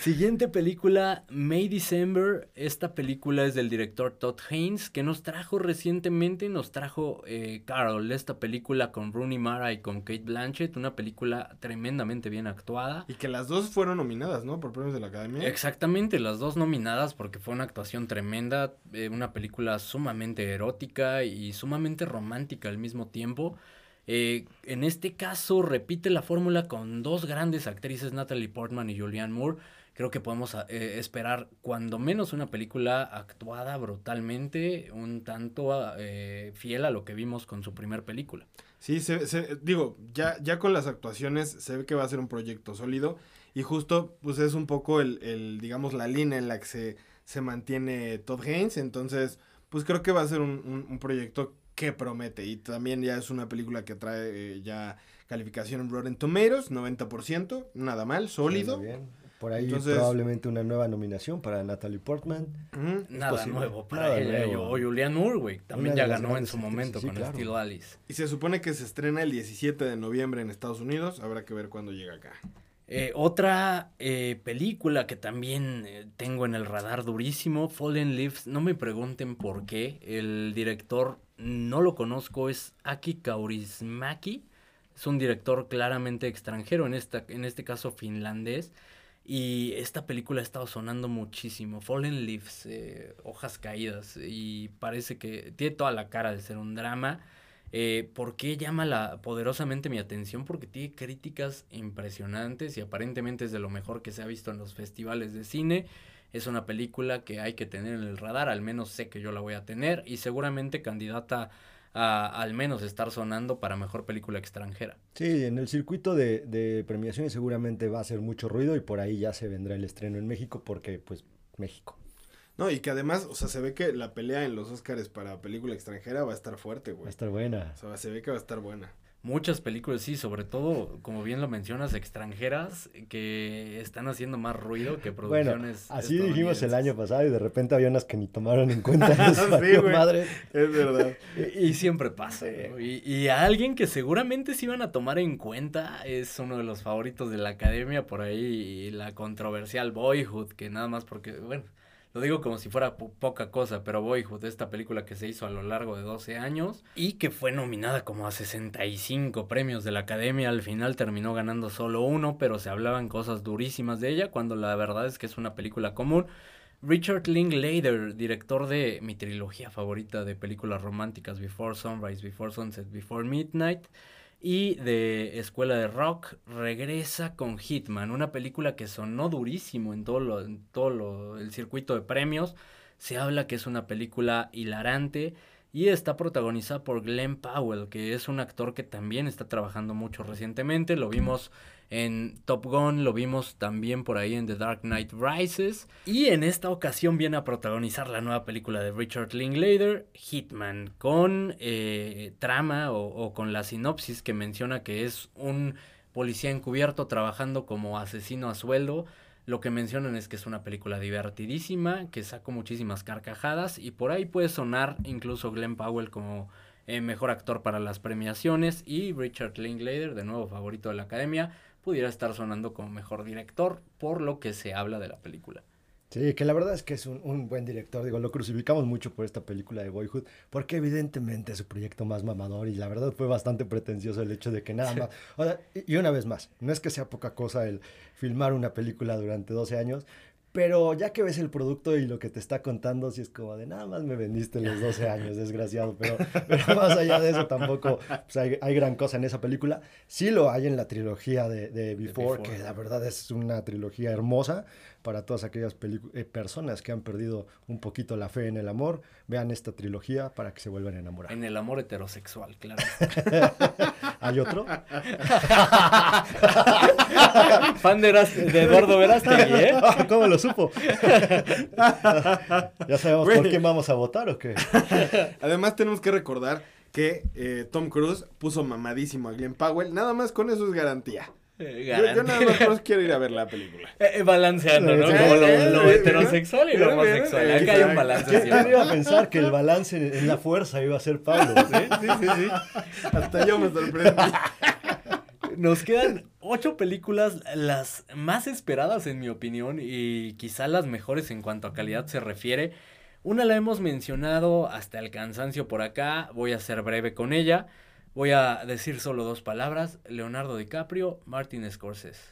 Siguiente película, May December. Esta película es del director Todd Haynes, que nos trajo recientemente, nos trajo eh, Carol, esta película con Rooney Mara y con Kate Blanchett, una película tremendamente bien actuada. Y que las dos fueron nominadas, ¿no? Por premios de la Academia. Exactamente, las dos nominadas porque fue una actuación tremenda, eh, una película sumamente erótica y sumamente romántica al mismo tiempo. Eh, en este caso repite la fórmula con dos grandes actrices, Natalie Portman y Julianne Moore. Creo que podemos eh, esperar cuando menos una película actuada brutalmente, un tanto eh, fiel a lo que vimos con su primer película. Sí, se, se, digo, ya, ya con las actuaciones se ve que va a ser un proyecto sólido y justo pues es un poco el, digamos, la línea en la que se, se mantiene Todd Haynes, entonces pues creo que va a ser un, un proyecto que promete. Y también ya es una película que trae eh, ya calificación en Rotten Tomatoes, 90%, nada mal, sólido. Muy bien. Por ahí Entonces, probablemente una nueva nominación para Natalie Portman. Nada posible. nuevo para nada ella. Nuevo. O Julianne Moore, güey. También ya ganó en su momento sí, con claro. Steel Alice. Y se supone que se estrena el 17 de noviembre en Estados Unidos. Habrá que ver cuándo llega acá. Eh, otra eh, película que también eh, tengo en el radar durísimo, Fallen Leaves. No me pregunten por qué. El director no lo conozco, es Aki Kaurismäki. Es un director claramente extranjero, en, esta, en este caso finlandés. Y esta película ha estado sonando muchísimo. Fallen Leaves, eh, hojas caídas. Y parece que tiene toda la cara de ser un drama. Eh, ¿Por qué llama la, poderosamente mi atención? Porque tiene críticas impresionantes y aparentemente es de lo mejor que se ha visto en los festivales de cine. Es una película que hay que tener en el radar, al menos sé que yo la voy a tener y seguramente candidata a al menos estar sonando para mejor película extranjera. Sí, en el circuito de, de premiaciones seguramente va a hacer mucho ruido y por ahí ya se vendrá el estreno en México porque pues México. No, y que además, o sea, se ve que la pelea en los Oscars para película extranjera va a estar fuerte, güey. Va a estar buena. O sea, se ve que va a estar buena. Muchas películas, sí, sobre todo, como bien lo mencionas, extranjeras que están haciendo más ruido que producciones. Bueno, así dijimos el año pasado y de repente había unas que ni tomaron en cuenta. sí, madre. Es verdad. Y, y siempre pasa. ¿no? Y, y, a alguien que seguramente sí iban a tomar en cuenta es uno de los favoritos de la academia por ahí, la controversial Boyhood, que nada más porque, bueno, lo digo como si fuera po poca cosa, pero Boyhood, esta película que se hizo a lo largo de 12 años y que fue nominada como a 65 premios de la Academia, al final terminó ganando solo uno, pero se hablaban cosas durísimas de ella, cuando la verdad es que es una película común. Richard Linklater, director de mi trilogía favorita de películas románticas, Before Sunrise, Before Sunset, Before Midnight, Y de Escuela de Rock regresa con Hitman, una película que sonó durísimo en todo, lo, en todo lo, el circuito de premios. Se habla que es una película hilarante y está protagonizada por Glenn Powell, que es un actor que también está trabajando mucho recientemente. Lo vimos en Top Gun, lo vimos también por ahí en The Dark Knight Rises. Y en esta ocasión viene a protagonizar la nueva película de Richard Linklater, Hitman, con eh, trama o, con la sinopsis que menciona que es un policía encubierto trabajando como asesino a sueldo lo que mencionan es que es una película divertidísima, que sacó muchísimas carcajadas y por ahí puede sonar incluso Glenn Powell como eh, mejor actor para las premiaciones y Richard Linklater, de nuevo favorito de la academia, pudiera estar sonando como mejor director por lo que se habla de la película. Sí, que la verdad es que es un, un, buen director. Digo, lo crucificamos mucho por esta película de Boyhood, porque evidentemente es su proyecto más mamador y la verdad fue bastante pretencioso el hecho de que nada más. O sea, y una vez más, no es que sea poca cosa el filmar una película durante 12 años, pero ya que ves el producto y lo que te está contando, sí es como de nada más me vendiste los 12 años, desgraciado. Pero, pero más allá de eso, tampoco pues hay, hay, gran cosa en esa película. Sí lo hay en la trilogía de, de Before, Before, que la verdad es una trilogía hermosa para todas aquellas eh, personas que han perdido un poquito la fe en el amor. Vean esta trilogía para que se vuelvan a enamorar. En el amor heterosexual, claro. ¿Hay otro? Fan de, de Eduardo Verástegui, ¿eh? ¿Cómo lo supo? ¿Ya sabemos por quién vamos a votar o qué? Además tenemos que recordar que eh, Tom Cruise puso mamadísimo a Glenn Powell. Nada más con eso es garantía. Eh, Yo, yo, nada más quiero ir a ver la película. Eh, balanceando, ¿no? Como lo, lo heterosexual y lo homosexual. Acá hay un balance. ¿Quién iba a pensar que el balance en la fuerza iba a ser Pablo? Sí, sí, sí. sí. Hasta yo me sorprendí. Nos quedan ocho películas, las más esperadas en mi opinión y quizá las mejores en cuanto a calidad se refiere. Una la hemos mencionado hasta el cansancio por acá, voy a ser breve con ella. Voy a decir solo dos palabras, Leonardo DiCaprio, Martin Scorsese.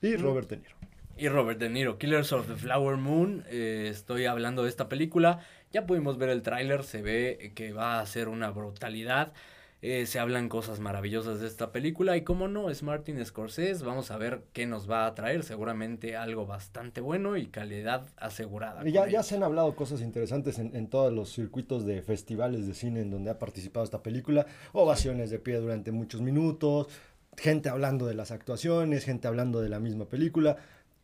Y Robert De Niro. Y Robert De Niro, Killers of the Flower Moon, eh, estoy hablando de esta película, ya pudimos ver el tráiler, se ve que va a ser una brutalidad. Eh, se hablan cosas maravillosas de esta película y como no es Martin Scorsese, vamos a ver qué nos va a traer, seguramente algo bastante bueno y calidad asegurada. Y ya, ya se han hablado cosas interesantes en, en, todos los circuitos de festivales de cine en donde ha participado esta película, ovaciones de pie durante muchos minutos, gente hablando de las actuaciones, gente hablando de la misma película.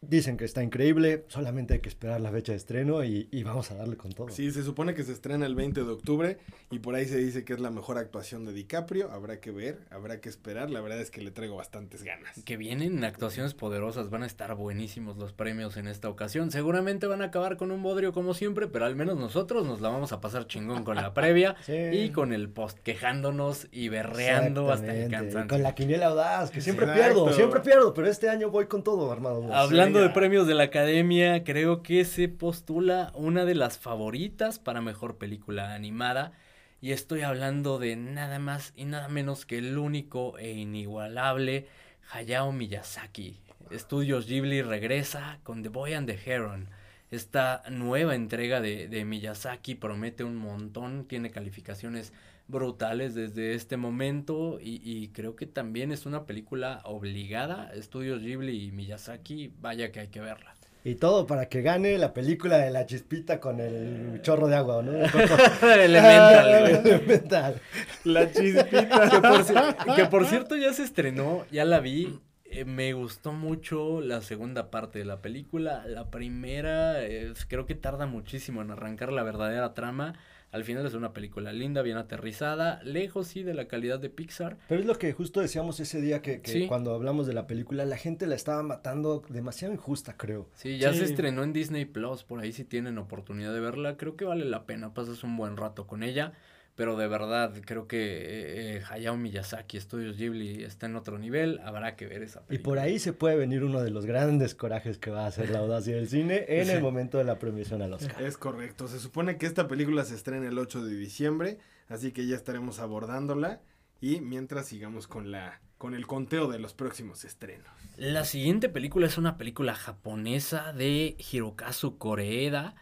Dicen que está increíble, solamente hay que esperar la fecha de estreno y, y, vamos a darle con todo. Sí, se supone que se estrena el 20 de octubre y por ahí se dice que es la mejor actuación de DiCaprio. Habrá que ver, habrá que esperar. La verdad es que le traigo bastantes ganas. Que vienen actuaciones poderosas, van a estar buenísimos los premios en esta ocasión. Seguramente van a acabar con un bodrio como siempre, pero al menos nosotros nos la vamos a pasar chingón con la previa sí. y con el post quejándonos y berreando hasta el cansancio. Con la quiniela audaz, que siempre Exacto. pierdo, siempre pierdo, pero este año voy con todo, armado. Hablando de premios de la academia, creo que se postula una de las favoritas para mejor película animada. Y estoy hablando de nada más y nada menos que el único e inigualable Hayao Miyazaki. Estudios Ghibli regresa con The Boy and the Heron. Esta nueva entrega de, de Miyazaki promete un montón, tiene calificaciones brutales desde este momento y, y, creo que también es una película obligada. Estudios Ghibli y Miyazaki, vaya que hay que verla. Y todo para que gane la película de la chispita con el chorro de agua, ¿no? Elemental. Elemental. La chispita. que, por, que por cierto ya se estrenó, ya la vi. Eh, me gustó mucho la segunda parte de la película. La primera eh, creo que tarda muchísimo en arrancar la verdadera trama. Al final es una película linda, bien aterrizada, lejos sí de la calidad de Pixar. Pero es lo que justo decíamos ese día que, que sí. cuando hablamos de la película, la gente la estaba matando demasiado injusta, creo. Sí, ya sí. se estrenó en Disney Plus, por ahí si tienen oportunidad de verla, creo que vale la pena, pasas un buen rato con ella. Pero de verdad, creo que eh, Hayao Miyazaki, Estudios Ghibli, está en otro nivel. Habrá que ver esa película. Y por ahí se puede venir uno de los grandes corajes que va a hacer la audacia del cine en el momento de la premiación al Oscar. Es correcto. Se supone que esta película se estrena el 8 de diciembre, así que ya estaremos abordándola. Y mientras sigamos con la con el conteo de los próximos estrenos. La siguiente película es una película japonesa de Hirokazu Koreeda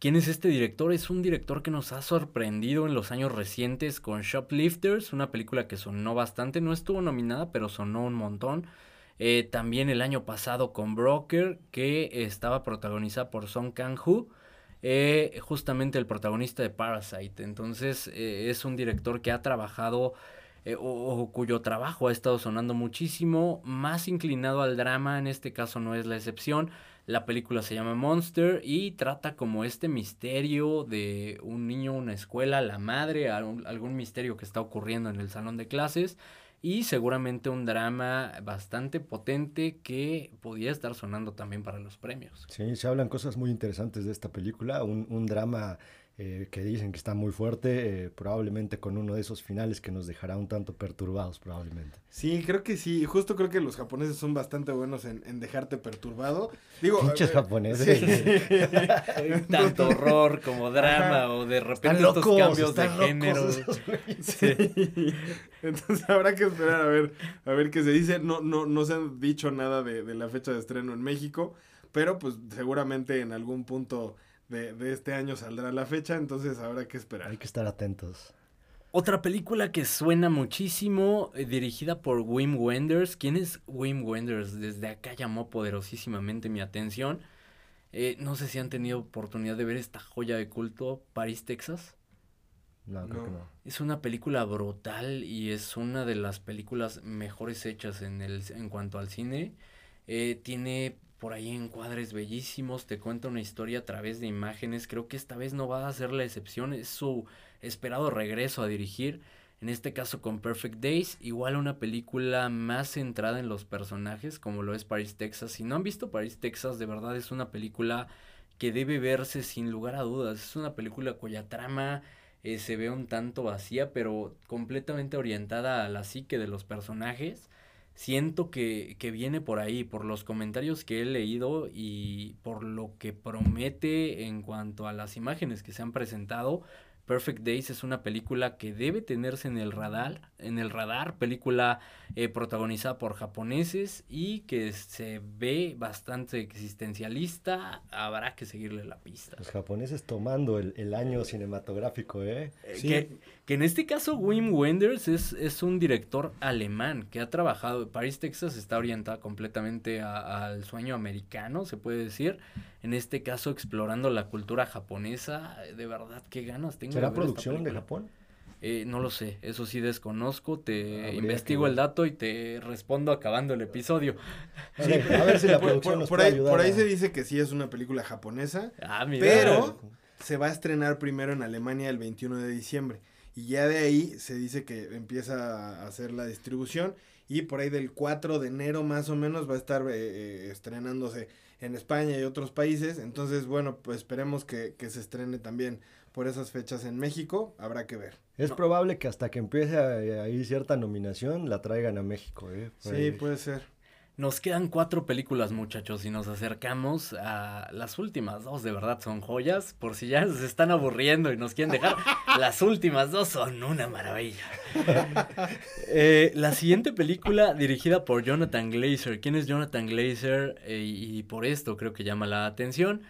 ¿Quién es este director? Es un director que nos ha sorprendido en los años recientes con Shoplifters, una película que sonó bastante, no estuvo nominada, pero sonó un montón. Eh, también el año pasado con Broker, que estaba protagonizada por Song Kang-ho, eh, justamente el protagonista de Parasite. Entonces eh, es un director que ha trabajado o, cuyo trabajo ha estado sonando muchísimo, más inclinado al drama, en este caso no es la excepción. La película se llama Monster y trata como este misterio de un niño, una escuela, la madre, algún misterio que está ocurriendo en el salón de clases y seguramente un drama bastante potente que podía estar sonando también para los premios. Sí, se hablan cosas muy interesantes de esta película, un, un drama eh, que dicen que está muy fuerte, eh, probablemente con uno de esos finales que nos dejará un tanto perturbados, probablemente. Sí, creo que sí. Justo creo que los japoneses son bastante buenos en, dejarte perturbado. Digo, Pinches japoneses. Tanto horror como drama o de repente estos cambios de género. Entonces habrá que esperar a ver, a ver qué se dice. No, no, no se han dicho nada de, de la fecha de estreno en México, pero pues seguramente en algún punto de, este año saldrá la fecha, entonces habrá que esperar. Hay que estar atentos. Otra película que suena muchísimo, eh, dirigida por Wim Wenders. ¿Quién es Wim Wenders? Desde acá llamó poderosísimamente mi atención. Eh, no sé si han tenido oportunidad de ver esta joya de culto, París, Texas. No, creo que no. Es una película brutal y es una de las películas mejores hechas en, el, en cuanto al cine. Eh, tiene por ahí encuadres bellísimos, te cuenta una historia a través de imágenes, creo que esta vez no va a ser la excepción, es su esperado regreso a dirigir, en este caso con Perfect Days, igual una película más centrada en los personajes como lo es Paris, Texas. Si no han visto Paris, Texas, de verdad es una película que debe verse sin lugar a dudas, es una película cuya trama eh, se ve un tanto vacía, pero completamente orientada a la psique de los personajes siento que, que, viene por ahí, por los comentarios que he leído y por lo que promete en cuanto a las imágenes que se han presentado. Perfect Days es una película que debe tenerse en el radar, en el radar, película eh, protagonizada por japoneses y que se ve bastante existencialista, habrá que seguirle la pista. Los japoneses tomando el, año cinematográfico, ¿eh? eh sí. que, que, en este caso Wim Wenders es, es un director alemán que ha trabajado, Paris, Texas está orientada completamente al sueño americano, se puede decir, en este caso explorando la cultura japonesa, de verdad, qué ganas tengo ¿Será producción de Japón? Eh, no lo sé, eso sí desconozco, te investigo el dato y te respondo acabando el episodio. a ver si la producción por, ahí, por ahí se dice que sí es una película japonesa, ah, pero se va a estrenar primero en Alemania el 21 de diciembre y ya de ahí se dice que empieza a hacer la distribución y por ahí del 4 de enero más o menos va a estar eh, eh, estrenándose en España y otros países, entonces bueno, pues esperemos que, que se estrene también por esas fechas en México, habrá que ver. Es probable que hasta que empiece a, ir cierta nominación la traigan a México. ¿eh? Sí, puede ser. Nos quedan cuatro películas, muchachos, y nos acercamos a las últimas dos. De verdad son joyas. Por si ya se están aburriendo y nos quieren dejar, las últimas dos son una maravilla. Eh, la siguiente película dirigida por Jonathan Glazer. ¿Quién es Jonathan Glazer? Eh, y por esto creo que llama la atención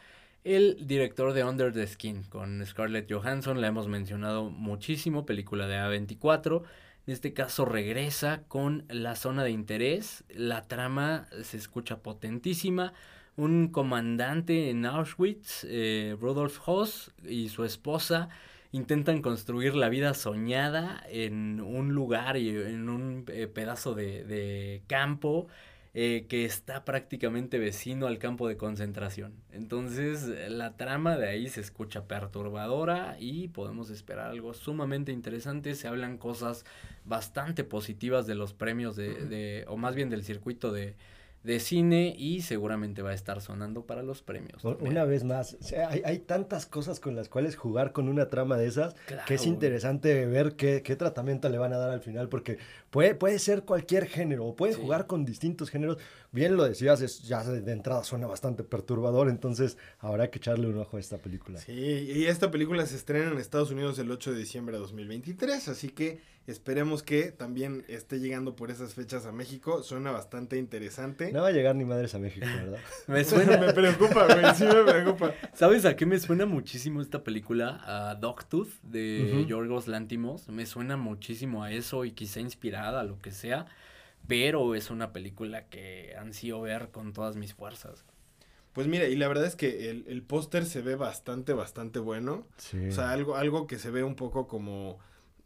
el director de Under the Skin con Scarlett Johansson, la hemos mencionado muchísimo, película de A24. En este caso regresa con La Zona de Interés. La trama se escucha potentísima. Un comandante en Auschwitz, eh, Rudolf Hoss, y su esposa intentan construir la vida soñada en un lugar y en un eh, pedazo de, de campo eh, que está prácticamente vecino al campo de concentración. Entonces la trama de ahí se escucha perturbadora y podemos esperar algo sumamente interesante. Se hablan cosas bastante positivas de los premios de, de o más bien del circuito de, de cine y seguramente va a estar sonando para los premios. Una vez más, hay, tantas cosas con las cuales jugar con una trama de esas que es interesante ver qué, qué, tratamiento le van a dar al final, porque puede, puede ser cualquier género, o pueden jugar con distintos géneros, bien lo decías, es, ya de entrada suena bastante perturbador, entonces habrá que echarle un ojo a esta película. Sí, y esta película se estrena en Estados Unidos el 8 de diciembre de 2023, así que esperemos que también esté llegando por esas fechas a México, suena bastante interesante. No va a llegar ni madres a México, ¿verdad? me suena, me preocupa, güey, sí me preocupa. ¿Sabes a qué me suena muchísimo esta película? A Dogtooth de Yorgos Lantimos, me suena muchísimo a eso y quizá inspirada, lo que sea pero es una película que ansío ver con todas mis fuerzas. Pues mira, y la verdad es que el, el póster se ve bastante, bastante bueno. O sea, algo, algo que se ve un poco como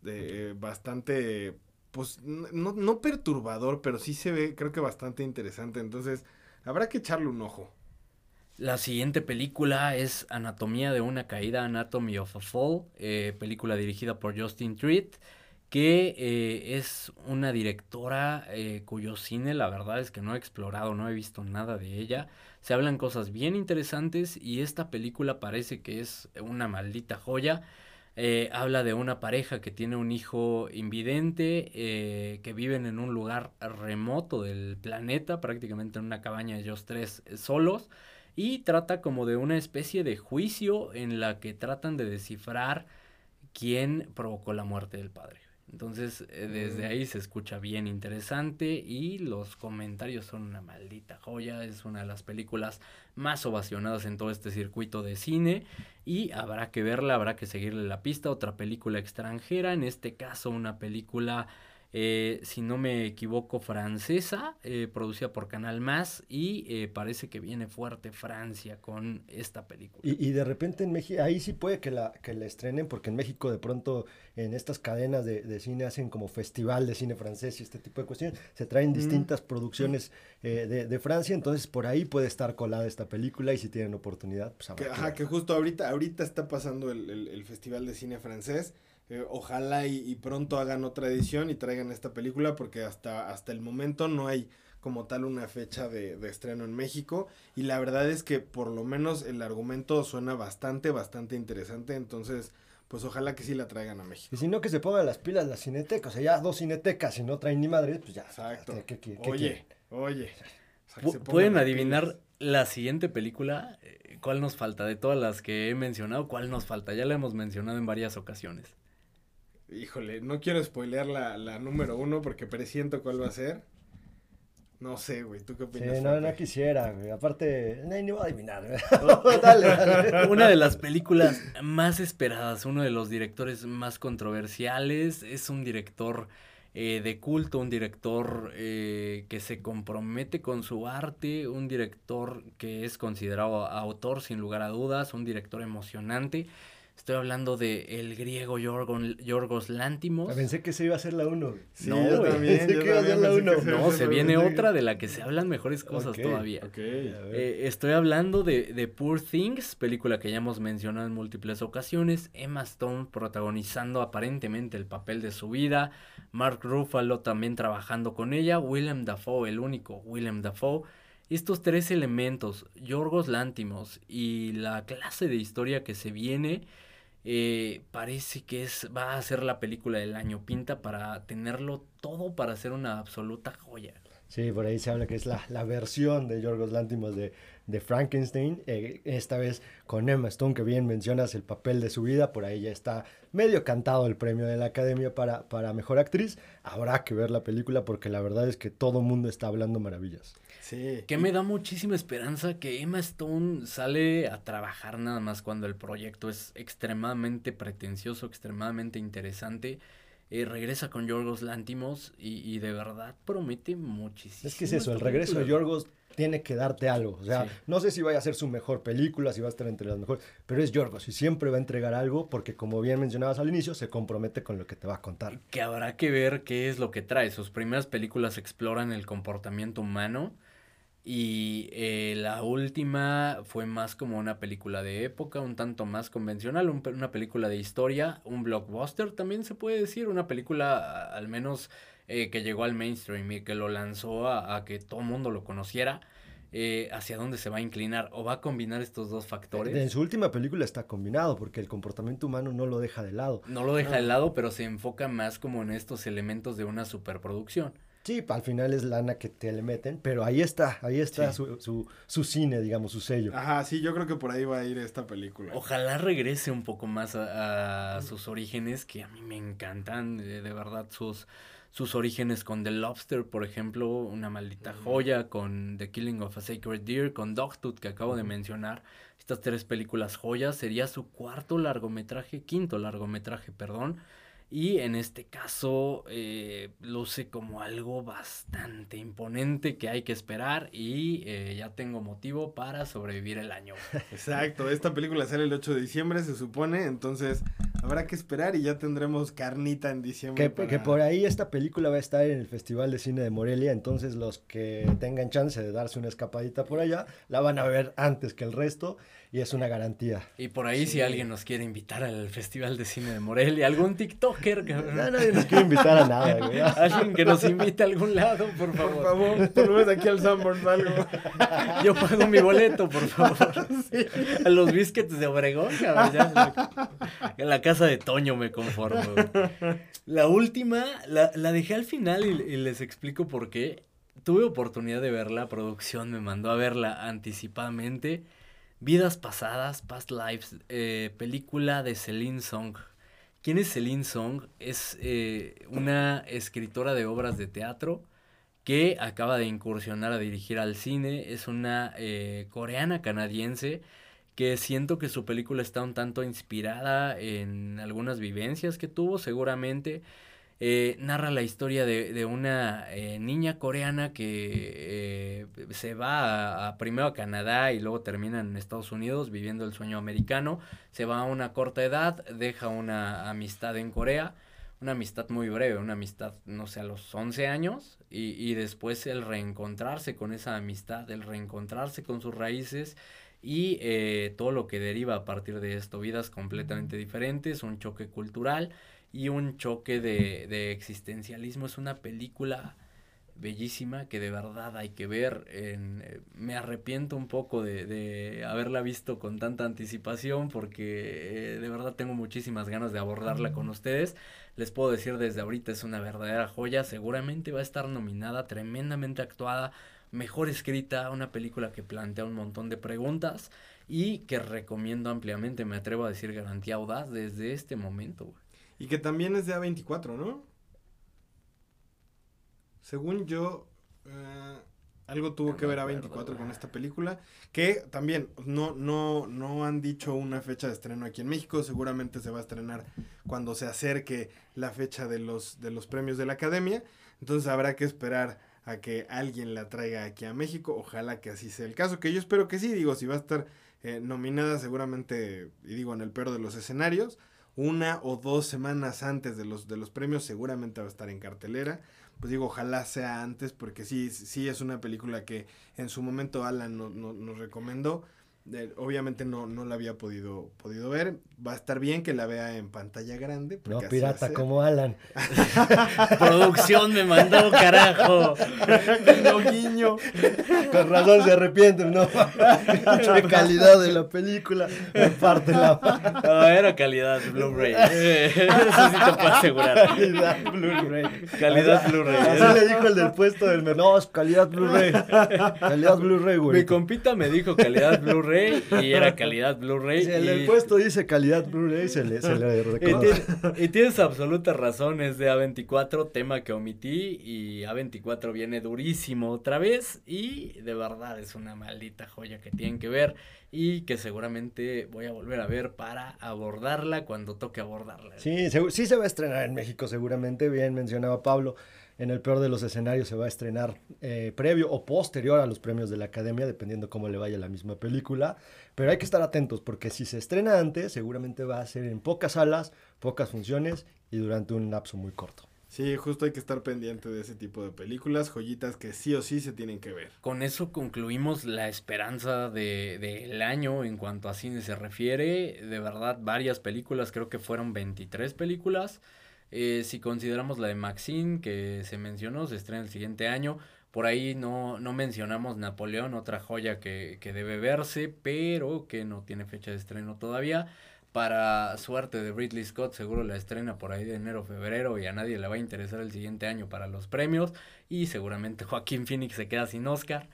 de, eh, bastante, pues no, no perturbador, pero sí se ve, creo que bastante interesante. Entonces, habrá que echarle un ojo. La siguiente película es Anatomía de una caída, Anatomy of a Fall, eh, película dirigida por Justin Treat que eh, es una directora eh, cuyo cine la verdad es que no he explorado, no he visto nada de ella. Se hablan cosas bien interesantes y esta película parece que es una maldita joya. Eh, habla de una pareja que tiene un hijo invidente, que viven en un lugar remoto del planeta, prácticamente en una cabaña ellos tres solos, y trata como de una especie de juicio en la que tratan de descifrar quién provocó la muerte del padre. Entonces, eh, desde ahí se escucha bien interesante y los comentarios son una maldita joya. Es una de las películas más ovacionadas en todo este circuito de cine y habrá que verla, habrá que seguirle la pista. Otra película extranjera, en este caso una película eh, si no me equivoco, francesa, eh, producida por Canal Más y eh, parece que viene fuerte Francia con esta película. Y, de repente en México, ahí sí puede que la, que la estrenen, porque en México de pronto en estas cadenas de, cine hacen como festival de cine francés y este tipo de cuestiones, se traen distintas producciones de, Francia, entonces por ahí puede estar colada esta película y si tienen oportunidad, pues que, Ajá, que justo ahorita, ahorita está pasando el, el festival de cine francés. Eh, ojalá y, pronto hagan otra edición y traigan esta película porque hasta, hasta el momento no hay como tal una fecha de, estreno en México y la verdad es que por lo menos el argumento suena bastante, bastante interesante, entonces pues ojalá que sí la traigan a México. Y si no que se pongan las pilas las cinetecas, o sea, ya dos cinetecas y no traen ni madre, pues ya. Exacto. oye, oye. ¿Pueden adivinar la siguiente película? Eh, ¿Cuál nos falta? De todas las que he mencionado, ¿cuál nos falta? Ya la hemos mencionado en varias ocasiones. Híjole, no quiero spoilear la, la número uno porque presiento cuál va a ser. No sé, güey, ¿tú qué opinas? Sí, no, no quisiera, güey. Aparte, no, ni voy a adivinar. dale, dale. Una de las películas más esperadas, uno de los directores más controversiales, es un director eh, de culto, un director eh, que se compromete con su arte, un director que es considerado autor sin lugar a dudas, un director emocionante Estoy hablando de el griego Yorgos Lantimos. Ah, pensé que se iba a ser la 1. no, yo también, que iba a ser la 1. No, se viene otra de la que se hablan mejores cosas todavía. Eh, estoy hablando de, de, Poor Things, película que ya hemos mencionado en múltiples ocasiones. Emma Stone protagonizando aparentemente el papel de su vida. Mark Ruffalo también trabajando con ella. Willem Dafoe, el único Willem Dafoe. Estos tres elementos, Yorgos Lantimos y la clase de historia que se viene, eh, parece que es, va a ser la película del año. Pinta para tenerlo todo para ser una absoluta joya. Sí, por ahí se habla que es la, la versión de Yorgos Lantimos de, de Frankenstein, eh, esta vez con Emma Stone, que bien mencionas el papel de su vida, por ahí ya está medio cantado el premio de la Academia para, para Mejor Actriz. Habrá que ver la película porque la verdad es que todo mundo está hablando maravillas. Sí. Que me da muchísima esperanza que Emma Stone sale a trabajar nada más cuando el proyecto es extremadamente pretencioso, extremadamente interesante. Eh, regresa con Yorgos Lantimos y, de verdad promete muchísimo. Es que es eso, el regreso de Yorgos tiene que darte algo. O sea, no sé si vaya a ser su mejor película, si va a estar entre las mejores, pero es Yorgos y siempre va a entregar algo porque, como bien mencionabas al inicio, se compromete con lo que te va a contar. Que habrá que ver qué es lo que trae. Sus primeras películas exploran el comportamiento humano y eh, la última fue más como una película de época, un tanto más convencional, una película de historia, un blockbuster también se puede decir, una película al menos eh, que llegó al mainstream y que lo lanzó a, que todo el mundo lo conociera. Eh, hacia dónde se va a inclinar o va a combinar estos dos factores. En su última película está combinado porque el comportamiento humano no lo deja de lado. No lo deja de lado, pero se enfoca más como en estos elementos de una superproducción. Sí, al final es lana que te le meten, pero ahí está, ahí está su, su, su, cine, digamos, su sello. Ajá, sí, yo creo que por ahí va a ir esta película. Ojalá regrese un poco más a, sus orígenes, que a mí me encantan, de, verdad, sus, sus orígenes con The Lobster, por ejemplo, una maldita joya, con The Killing of a Sacred Deer, con Dogtooth, que acabo de mencionar. Estas tres películas joyas, sería su cuarto largometraje, quinto largometraje, perdón y en este caso eh, luce como algo bastante imponente que hay que esperar y eh, ya tengo motivo para sobrevivir el año. Exacto, esta película sale el 8 de diciembre se supone, entonces habrá que esperar y ya tendremos carnita en diciembre. Que, que por ahí esta película va a estar en el Festival de Cine de Morelia, entonces los que tengan chance de darse una escapadita por allá la van a ver antes que el resto y es una garantía. Y por ahí si alguien nos quiere invitar al Festival de Cine de Morelia, algún TikToker. No, nadie nos quiere invitar a nada, güey. Alguien que nos invite a algún lado, por favor. Por favor, por lo aquí al Sanborns algo. Yo pago mi boleto, por favor. A los biscuits de Obregón, en la casa de Toño me conformo. La última, la, la dejé al final y, y les explico por qué. Tuve oportunidad de verla, producción me mandó a verla anticipadamente Vidas pasadas, Past Lives, eh, película de Celine Song. ¿Quién es Celine Song? Es eh, una escritora de obras de teatro que acaba de incursionar a dirigir al cine. Es una eh, coreana canadiense que siento que su película está un tanto inspirada en algunas vivencias que tuvo seguramente. Eh, narra la historia de, una eh, niña coreana que eh, se va a, primero a Canadá y luego termina en Estados Unidos viviendo el sueño americano. Se va a una corta edad, deja una amistad en Corea, una amistad muy breve, una amistad, no sé, a los 11 años, y, y después el reencontrarse con esa amistad, el reencontrarse con sus raíces y todo lo que deriva a partir de esto, vidas completamente diferentes, un choque cultural y un choque de, de existencialismo. Es una película bellísima que de verdad hay que ver. En, eh, me arrepiento un poco de, de, haberla visto con tanta anticipación porque eh, de verdad tengo muchísimas ganas de abordarla con ustedes. Les puedo decir desde ahorita es una verdadera joya. Seguramente va a estar nominada, tremendamente actuada, mejor escrita, una película que plantea un montón de preguntas y que recomiendo ampliamente, me atrevo a decir garantía audaz desde este momento. Y que también es de A24, ¿no? Según yo, eh, algo tuvo que ver A24 con esta película. Que también no, no, no han dicho una fecha de estreno aquí en México. Seguramente se va a estrenar cuando se acerque la fecha de los, de los premios de la academia. Entonces habrá que esperar a que alguien la traiga aquí a México. Ojalá que así sea el caso. Que yo espero que sí. Digo, si va a estar eh, nominada seguramente, y digo, en el peor de los escenarios una o dos semanas antes de los, de los premios, seguramente va a estar en cartelera. Pues digo, ojalá sea antes, porque sí, sí es una película que en su momento Alan nos recomendó obviamente no, no la había podido, podido ver. Va a estar bien que la vea en pantalla grande. No, pirata como Alan. Producción me mandó, carajo. no guiño. Con razón se arrepienten, ¿no? La calidad de la película. parte la No, era calidad Blu-ray. Eso sí te puedo asegurar. Calidad Blu-ray. Calidad Blu-ray. Así le dijo el del puesto del... No, calidad Blu-ray. Calidad Blu-ray, güey. Mi compita me dijo calidad Blu-ray y era calidad Blu-ray. Si el puesto dice calidad Blu-ray, se le, se le y, tienes absoluta razón, es de A24, tema que omití y A24 viene durísimo otra vez y de verdad es una maldita joya que tienen que ver y que seguramente voy a volver a ver para abordarla cuando toque abordarla. Sí, sí se va a estrenar en México seguramente, bien mencionaba Pablo en el peor de los escenarios se va a estrenar eh, previo o posterior a los premios de la academia, dependiendo cómo le vaya la misma película. Pero hay que estar atentos porque si se estrena antes, seguramente va a ser en pocas salas, pocas funciones y durante un lapso muy corto. Sí, justo hay que estar pendiente de ese tipo de películas, joyitas que sí o sí se tienen que ver. Con eso concluimos la esperanza del de, año en cuanto a cine se refiere. De verdad, varias películas, creo que fueron 23 películas. Eh, si consideramos la de Maxine, que se mencionó, se estrena el siguiente año. Por ahí no, no mencionamos Napoleón, otra joya que, que debe verse, pero que no tiene fecha de estreno todavía. Para suerte de Ridley Scott, seguro la estrena por ahí de enero febrero y a nadie le va a interesar el siguiente año para los premios. Y seguramente Joaquín Phoenix se queda sin Oscar.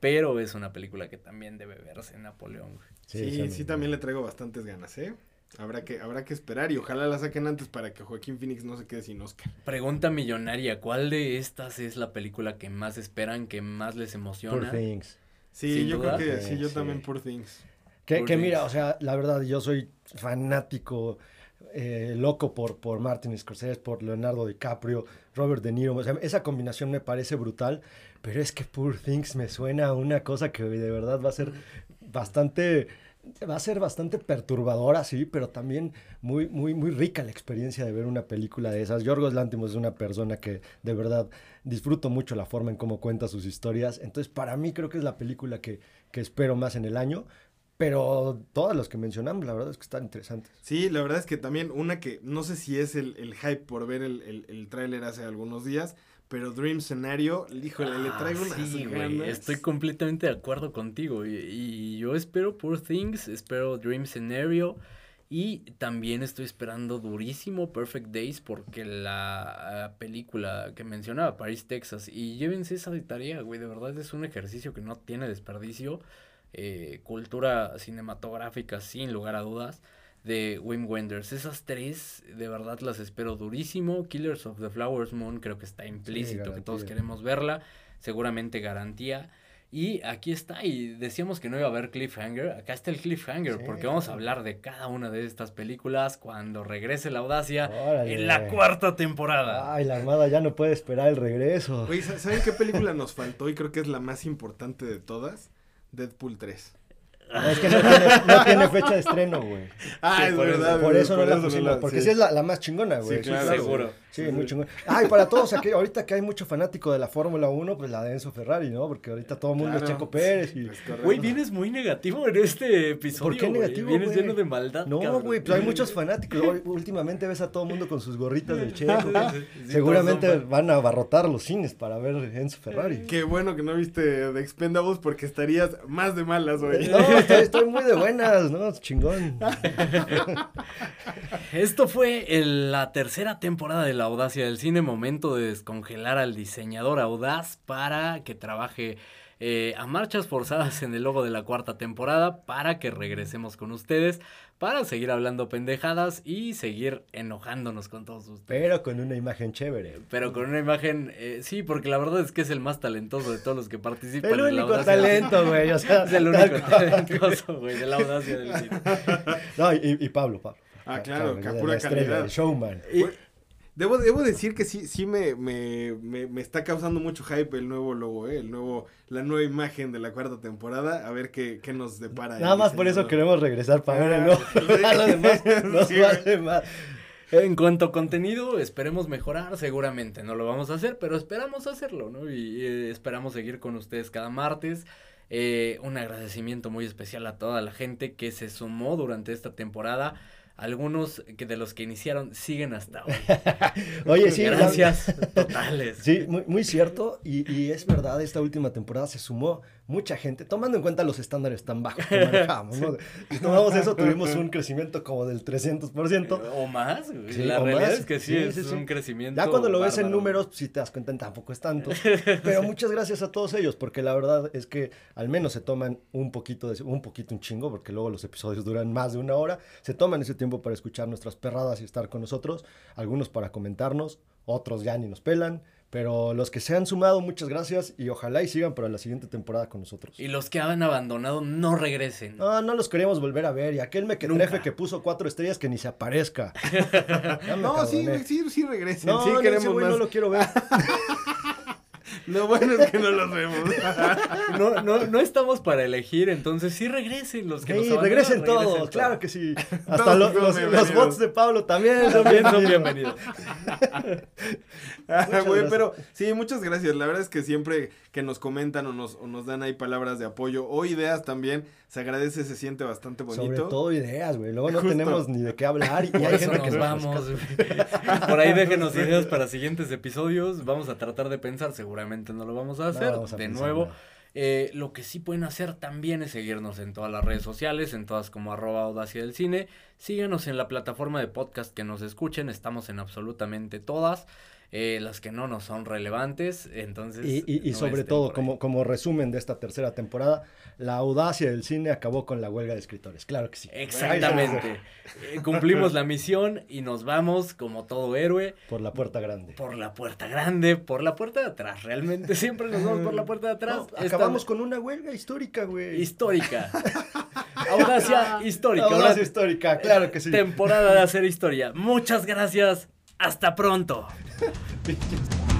Pero es una película que también debe verse Napoleón. Sí, sí, también le traigo bastantes ganas, ¿eh? Habrá que, habrá que esperar y ojalá la saquen antes para que Joaquín Phoenix no se quede sin Oscar. Pregunta millonaria, ¿cuál de estas es la película que más esperan, que más les emociona? Poor Things. Sí, yo creo que sí, yo también Poor Things. Que, que mira, o sea, la verdad, yo soy fanático, eh, loco por, por Martin Scorsese, por Leonardo DiCaprio, Robert De Niro. O sea, esa combinación me parece brutal, pero es que Poor Things me suena a una cosa que de verdad va a ser bastante va a ser bastante perturbadora, sí, pero también muy, muy, muy rica la experiencia de ver una película de esas. Yorgos Lantimos es una persona que de verdad disfruto mucho la forma en cómo cuenta sus historias. Entonces, para mí creo que es la película que, que espero más en el año. Pero todas las que mencionamos, la verdad es que están interesantes. Sí, la verdad es que también una que no sé si es el, el hype por ver el, el, el tráiler hace algunos días, pero Dream Scenario, híjole, le Ah, traigo unas sí, güey, ganas. Estoy completamente de acuerdo contigo. Y, y yo espero Poor Things, espero Dream Scenario. Y también estoy esperando durísimo Perfect Days porque la película que mencionaba, Paris, Texas, y llévense esa de tarea, güey, de verdad es un ejercicio que no tiene desperdicio. eh, cultura cinematográfica sin lugar a dudas de Wim Wenders. Esas tres de verdad las espero durísimo. Killers of the Flowers Moon creo que está implícito que todos queremos verla. Seguramente garantía. Y aquí está, y decíamos que no iba a haber cliffhanger. Acá está el cliffhanger, Sí. porque vamos a hablar de cada una de estas películas cuando regrese la audacia Órale. en la cuarta temporada. Ay, la Armada ya no puede esperar el regreso. Oye, ¿sa- ¿saben qué película nos faltó? Y creo que es la más importante de todas. Deadpool 3. Es que no tiene, no tiene fecha de estreno, güey. Ah, Sí, es por eso- verdad. Por eso no la eso pusimos, porque sí es la, la más chingona, güey. Sí, claro, seguro. Sí, muy chingón. Ay, para todos aquí, ahorita que hay mucho fanático de la Fórmula 1, pues la de Enzo Ferrari, ¿no? Porque ahorita todo el mundo Claro. es Checo Pérez y... Güey, vienes muy negativo en este episodio. ¿Por qué güey. negativo, Vienes güey? lleno de maldad. No, cabrón. güey, pues hay muchos fanáticos. Últimamente ves a todo el mundo con sus gorritas del Checo. Sí, Seguramente van a abarrotar los cines para ver Enzo Ferrari. Qué bueno que no viste The Expendables porque estarías más de malas, güey. No, estoy, estoy muy de buenas, ¿no? Chingón. Esto fue el- la tercera temporada de La Audacia del Cine. Momento de descongelar al diseñador audaz para que trabaje eh, a marchas forzadas en el logo de la cuarta temporada para que regresemos con ustedes para seguir hablando pendejadas y seguir enojándonos con todos ustedes. Pero con una imagen chévere. Pero con una imagen, eh, sí, porque la verdad es que es el más talentoso de todos los que participan. El en La único Audacia del Cine. talento, güey. O sea, Es el único talentoso, güey, de la audacia del cine. No, y, y Pablo, Pablo. Ah, claro, que la pura estrella, calidad. el showman. Y- Debo, debo decir que sí, sí me, me, me, me está causando mucho hype el nuevo logo, ¿eh? El nuevo, la nueva imagen de la cuarta temporada. A ver qué, qué nos depara. Nada más por eso queremos regresar para ver el Ah, nuevo. sí. A lo demás nos Sí, vale más. En cuanto a contenido, esperemos mejorar, seguramente no lo vamos a hacer, pero esperamos hacerlo, ¿no? Y, eh, esperamos seguir con ustedes cada martes. Eh, un agradecimiento muy especial a toda la gente que se sumó durante esta temporada. Algunos que de los que iniciaron siguen hasta hoy. Oye, sí, la- Gracias totales. Sí, muy, muy cierto. Y, y es verdad, esta última temporada se sumó mucha gente, tomando en cuenta los estándares tan bajos que manejamos. ¿no? Si tomamos eso, tuvimos un crecimiento como del 300%. O más, güey. Sí, la o realidad más. es que sí, Sí, es sí, un crecimiento. Ya cuando lo ves en bárbaro. números, si te das cuenta, tampoco es tanto. Pero muchas gracias a todos ellos, porque la verdad es que al menos se toman un poquito, de, un poquito, un chingo, porque luego los episodios duran más de una hora. Se toman ese tiempo para escuchar nuestras perradas y estar con nosotros. Algunos para comentarnos, otros ya ni nos pelan. Pero los que se han sumado, muchas gracias y ojalá y sigan para la siguiente temporada con nosotros. Y los que han abandonado no regresen. No, no los queremos volver a ver. Y aquel mequetrefe que puso cuatro estrellas que ni se aparezca. No, sí, sí, sí regresen. No, sí no, ese queremos güey más. no lo quiero ver. Lo bueno es que no los vemos. No, no, no estamos para elegir, entonces sí regresen los que nos Sí, abandonaron, regresen regresen todos, claro que sí. Hasta los, los bots de Pablo también son bienvenidos. bienvenidos. Ah, güey, pero sí, muchas gracias. La verdad es que siempre que nos comentan o nos, o nos dan ahí palabras de apoyo o ideas también, se agradece, se siente bastante bonito. Sobre todo ideas, güey. Luego no Justo. tenemos ni de qué hablar y, hay gente nos que vamos. Por ahí déjenos ideas para siguientes episodios. Vamos a tratar de pensar, seguramente no lo vamos a hacer. vamos a de pensar nuevo. Eh, lo que sí pueden hacer también es seguirnos en todas las redes sociales, en todas como arroba audacia del cine. Síguenos en la plataforma de podcast que nos escuchen, estamos en absolutamente todas. Eh, las que no nos son relevantes, entonces... Y, y, y sobre todo, como, como resumen de esta tercera temporada, la audacia del cine acabó con la huelga de escritores, claro que sí. Exactamente. Eh, cumplimos la misión y nos vamos como todo héroe. Por la puerta grande. Por la puerta grande, por la puerta de atrás, realmente siempre nos vamos por la puerta de atrás. No, acabamos con una huelga histórica, güey. Histórica. Audacia histórica. Audacia histórica, claro que sí. Temporada de hacer historia. Muchas gracias. Hasta pronto.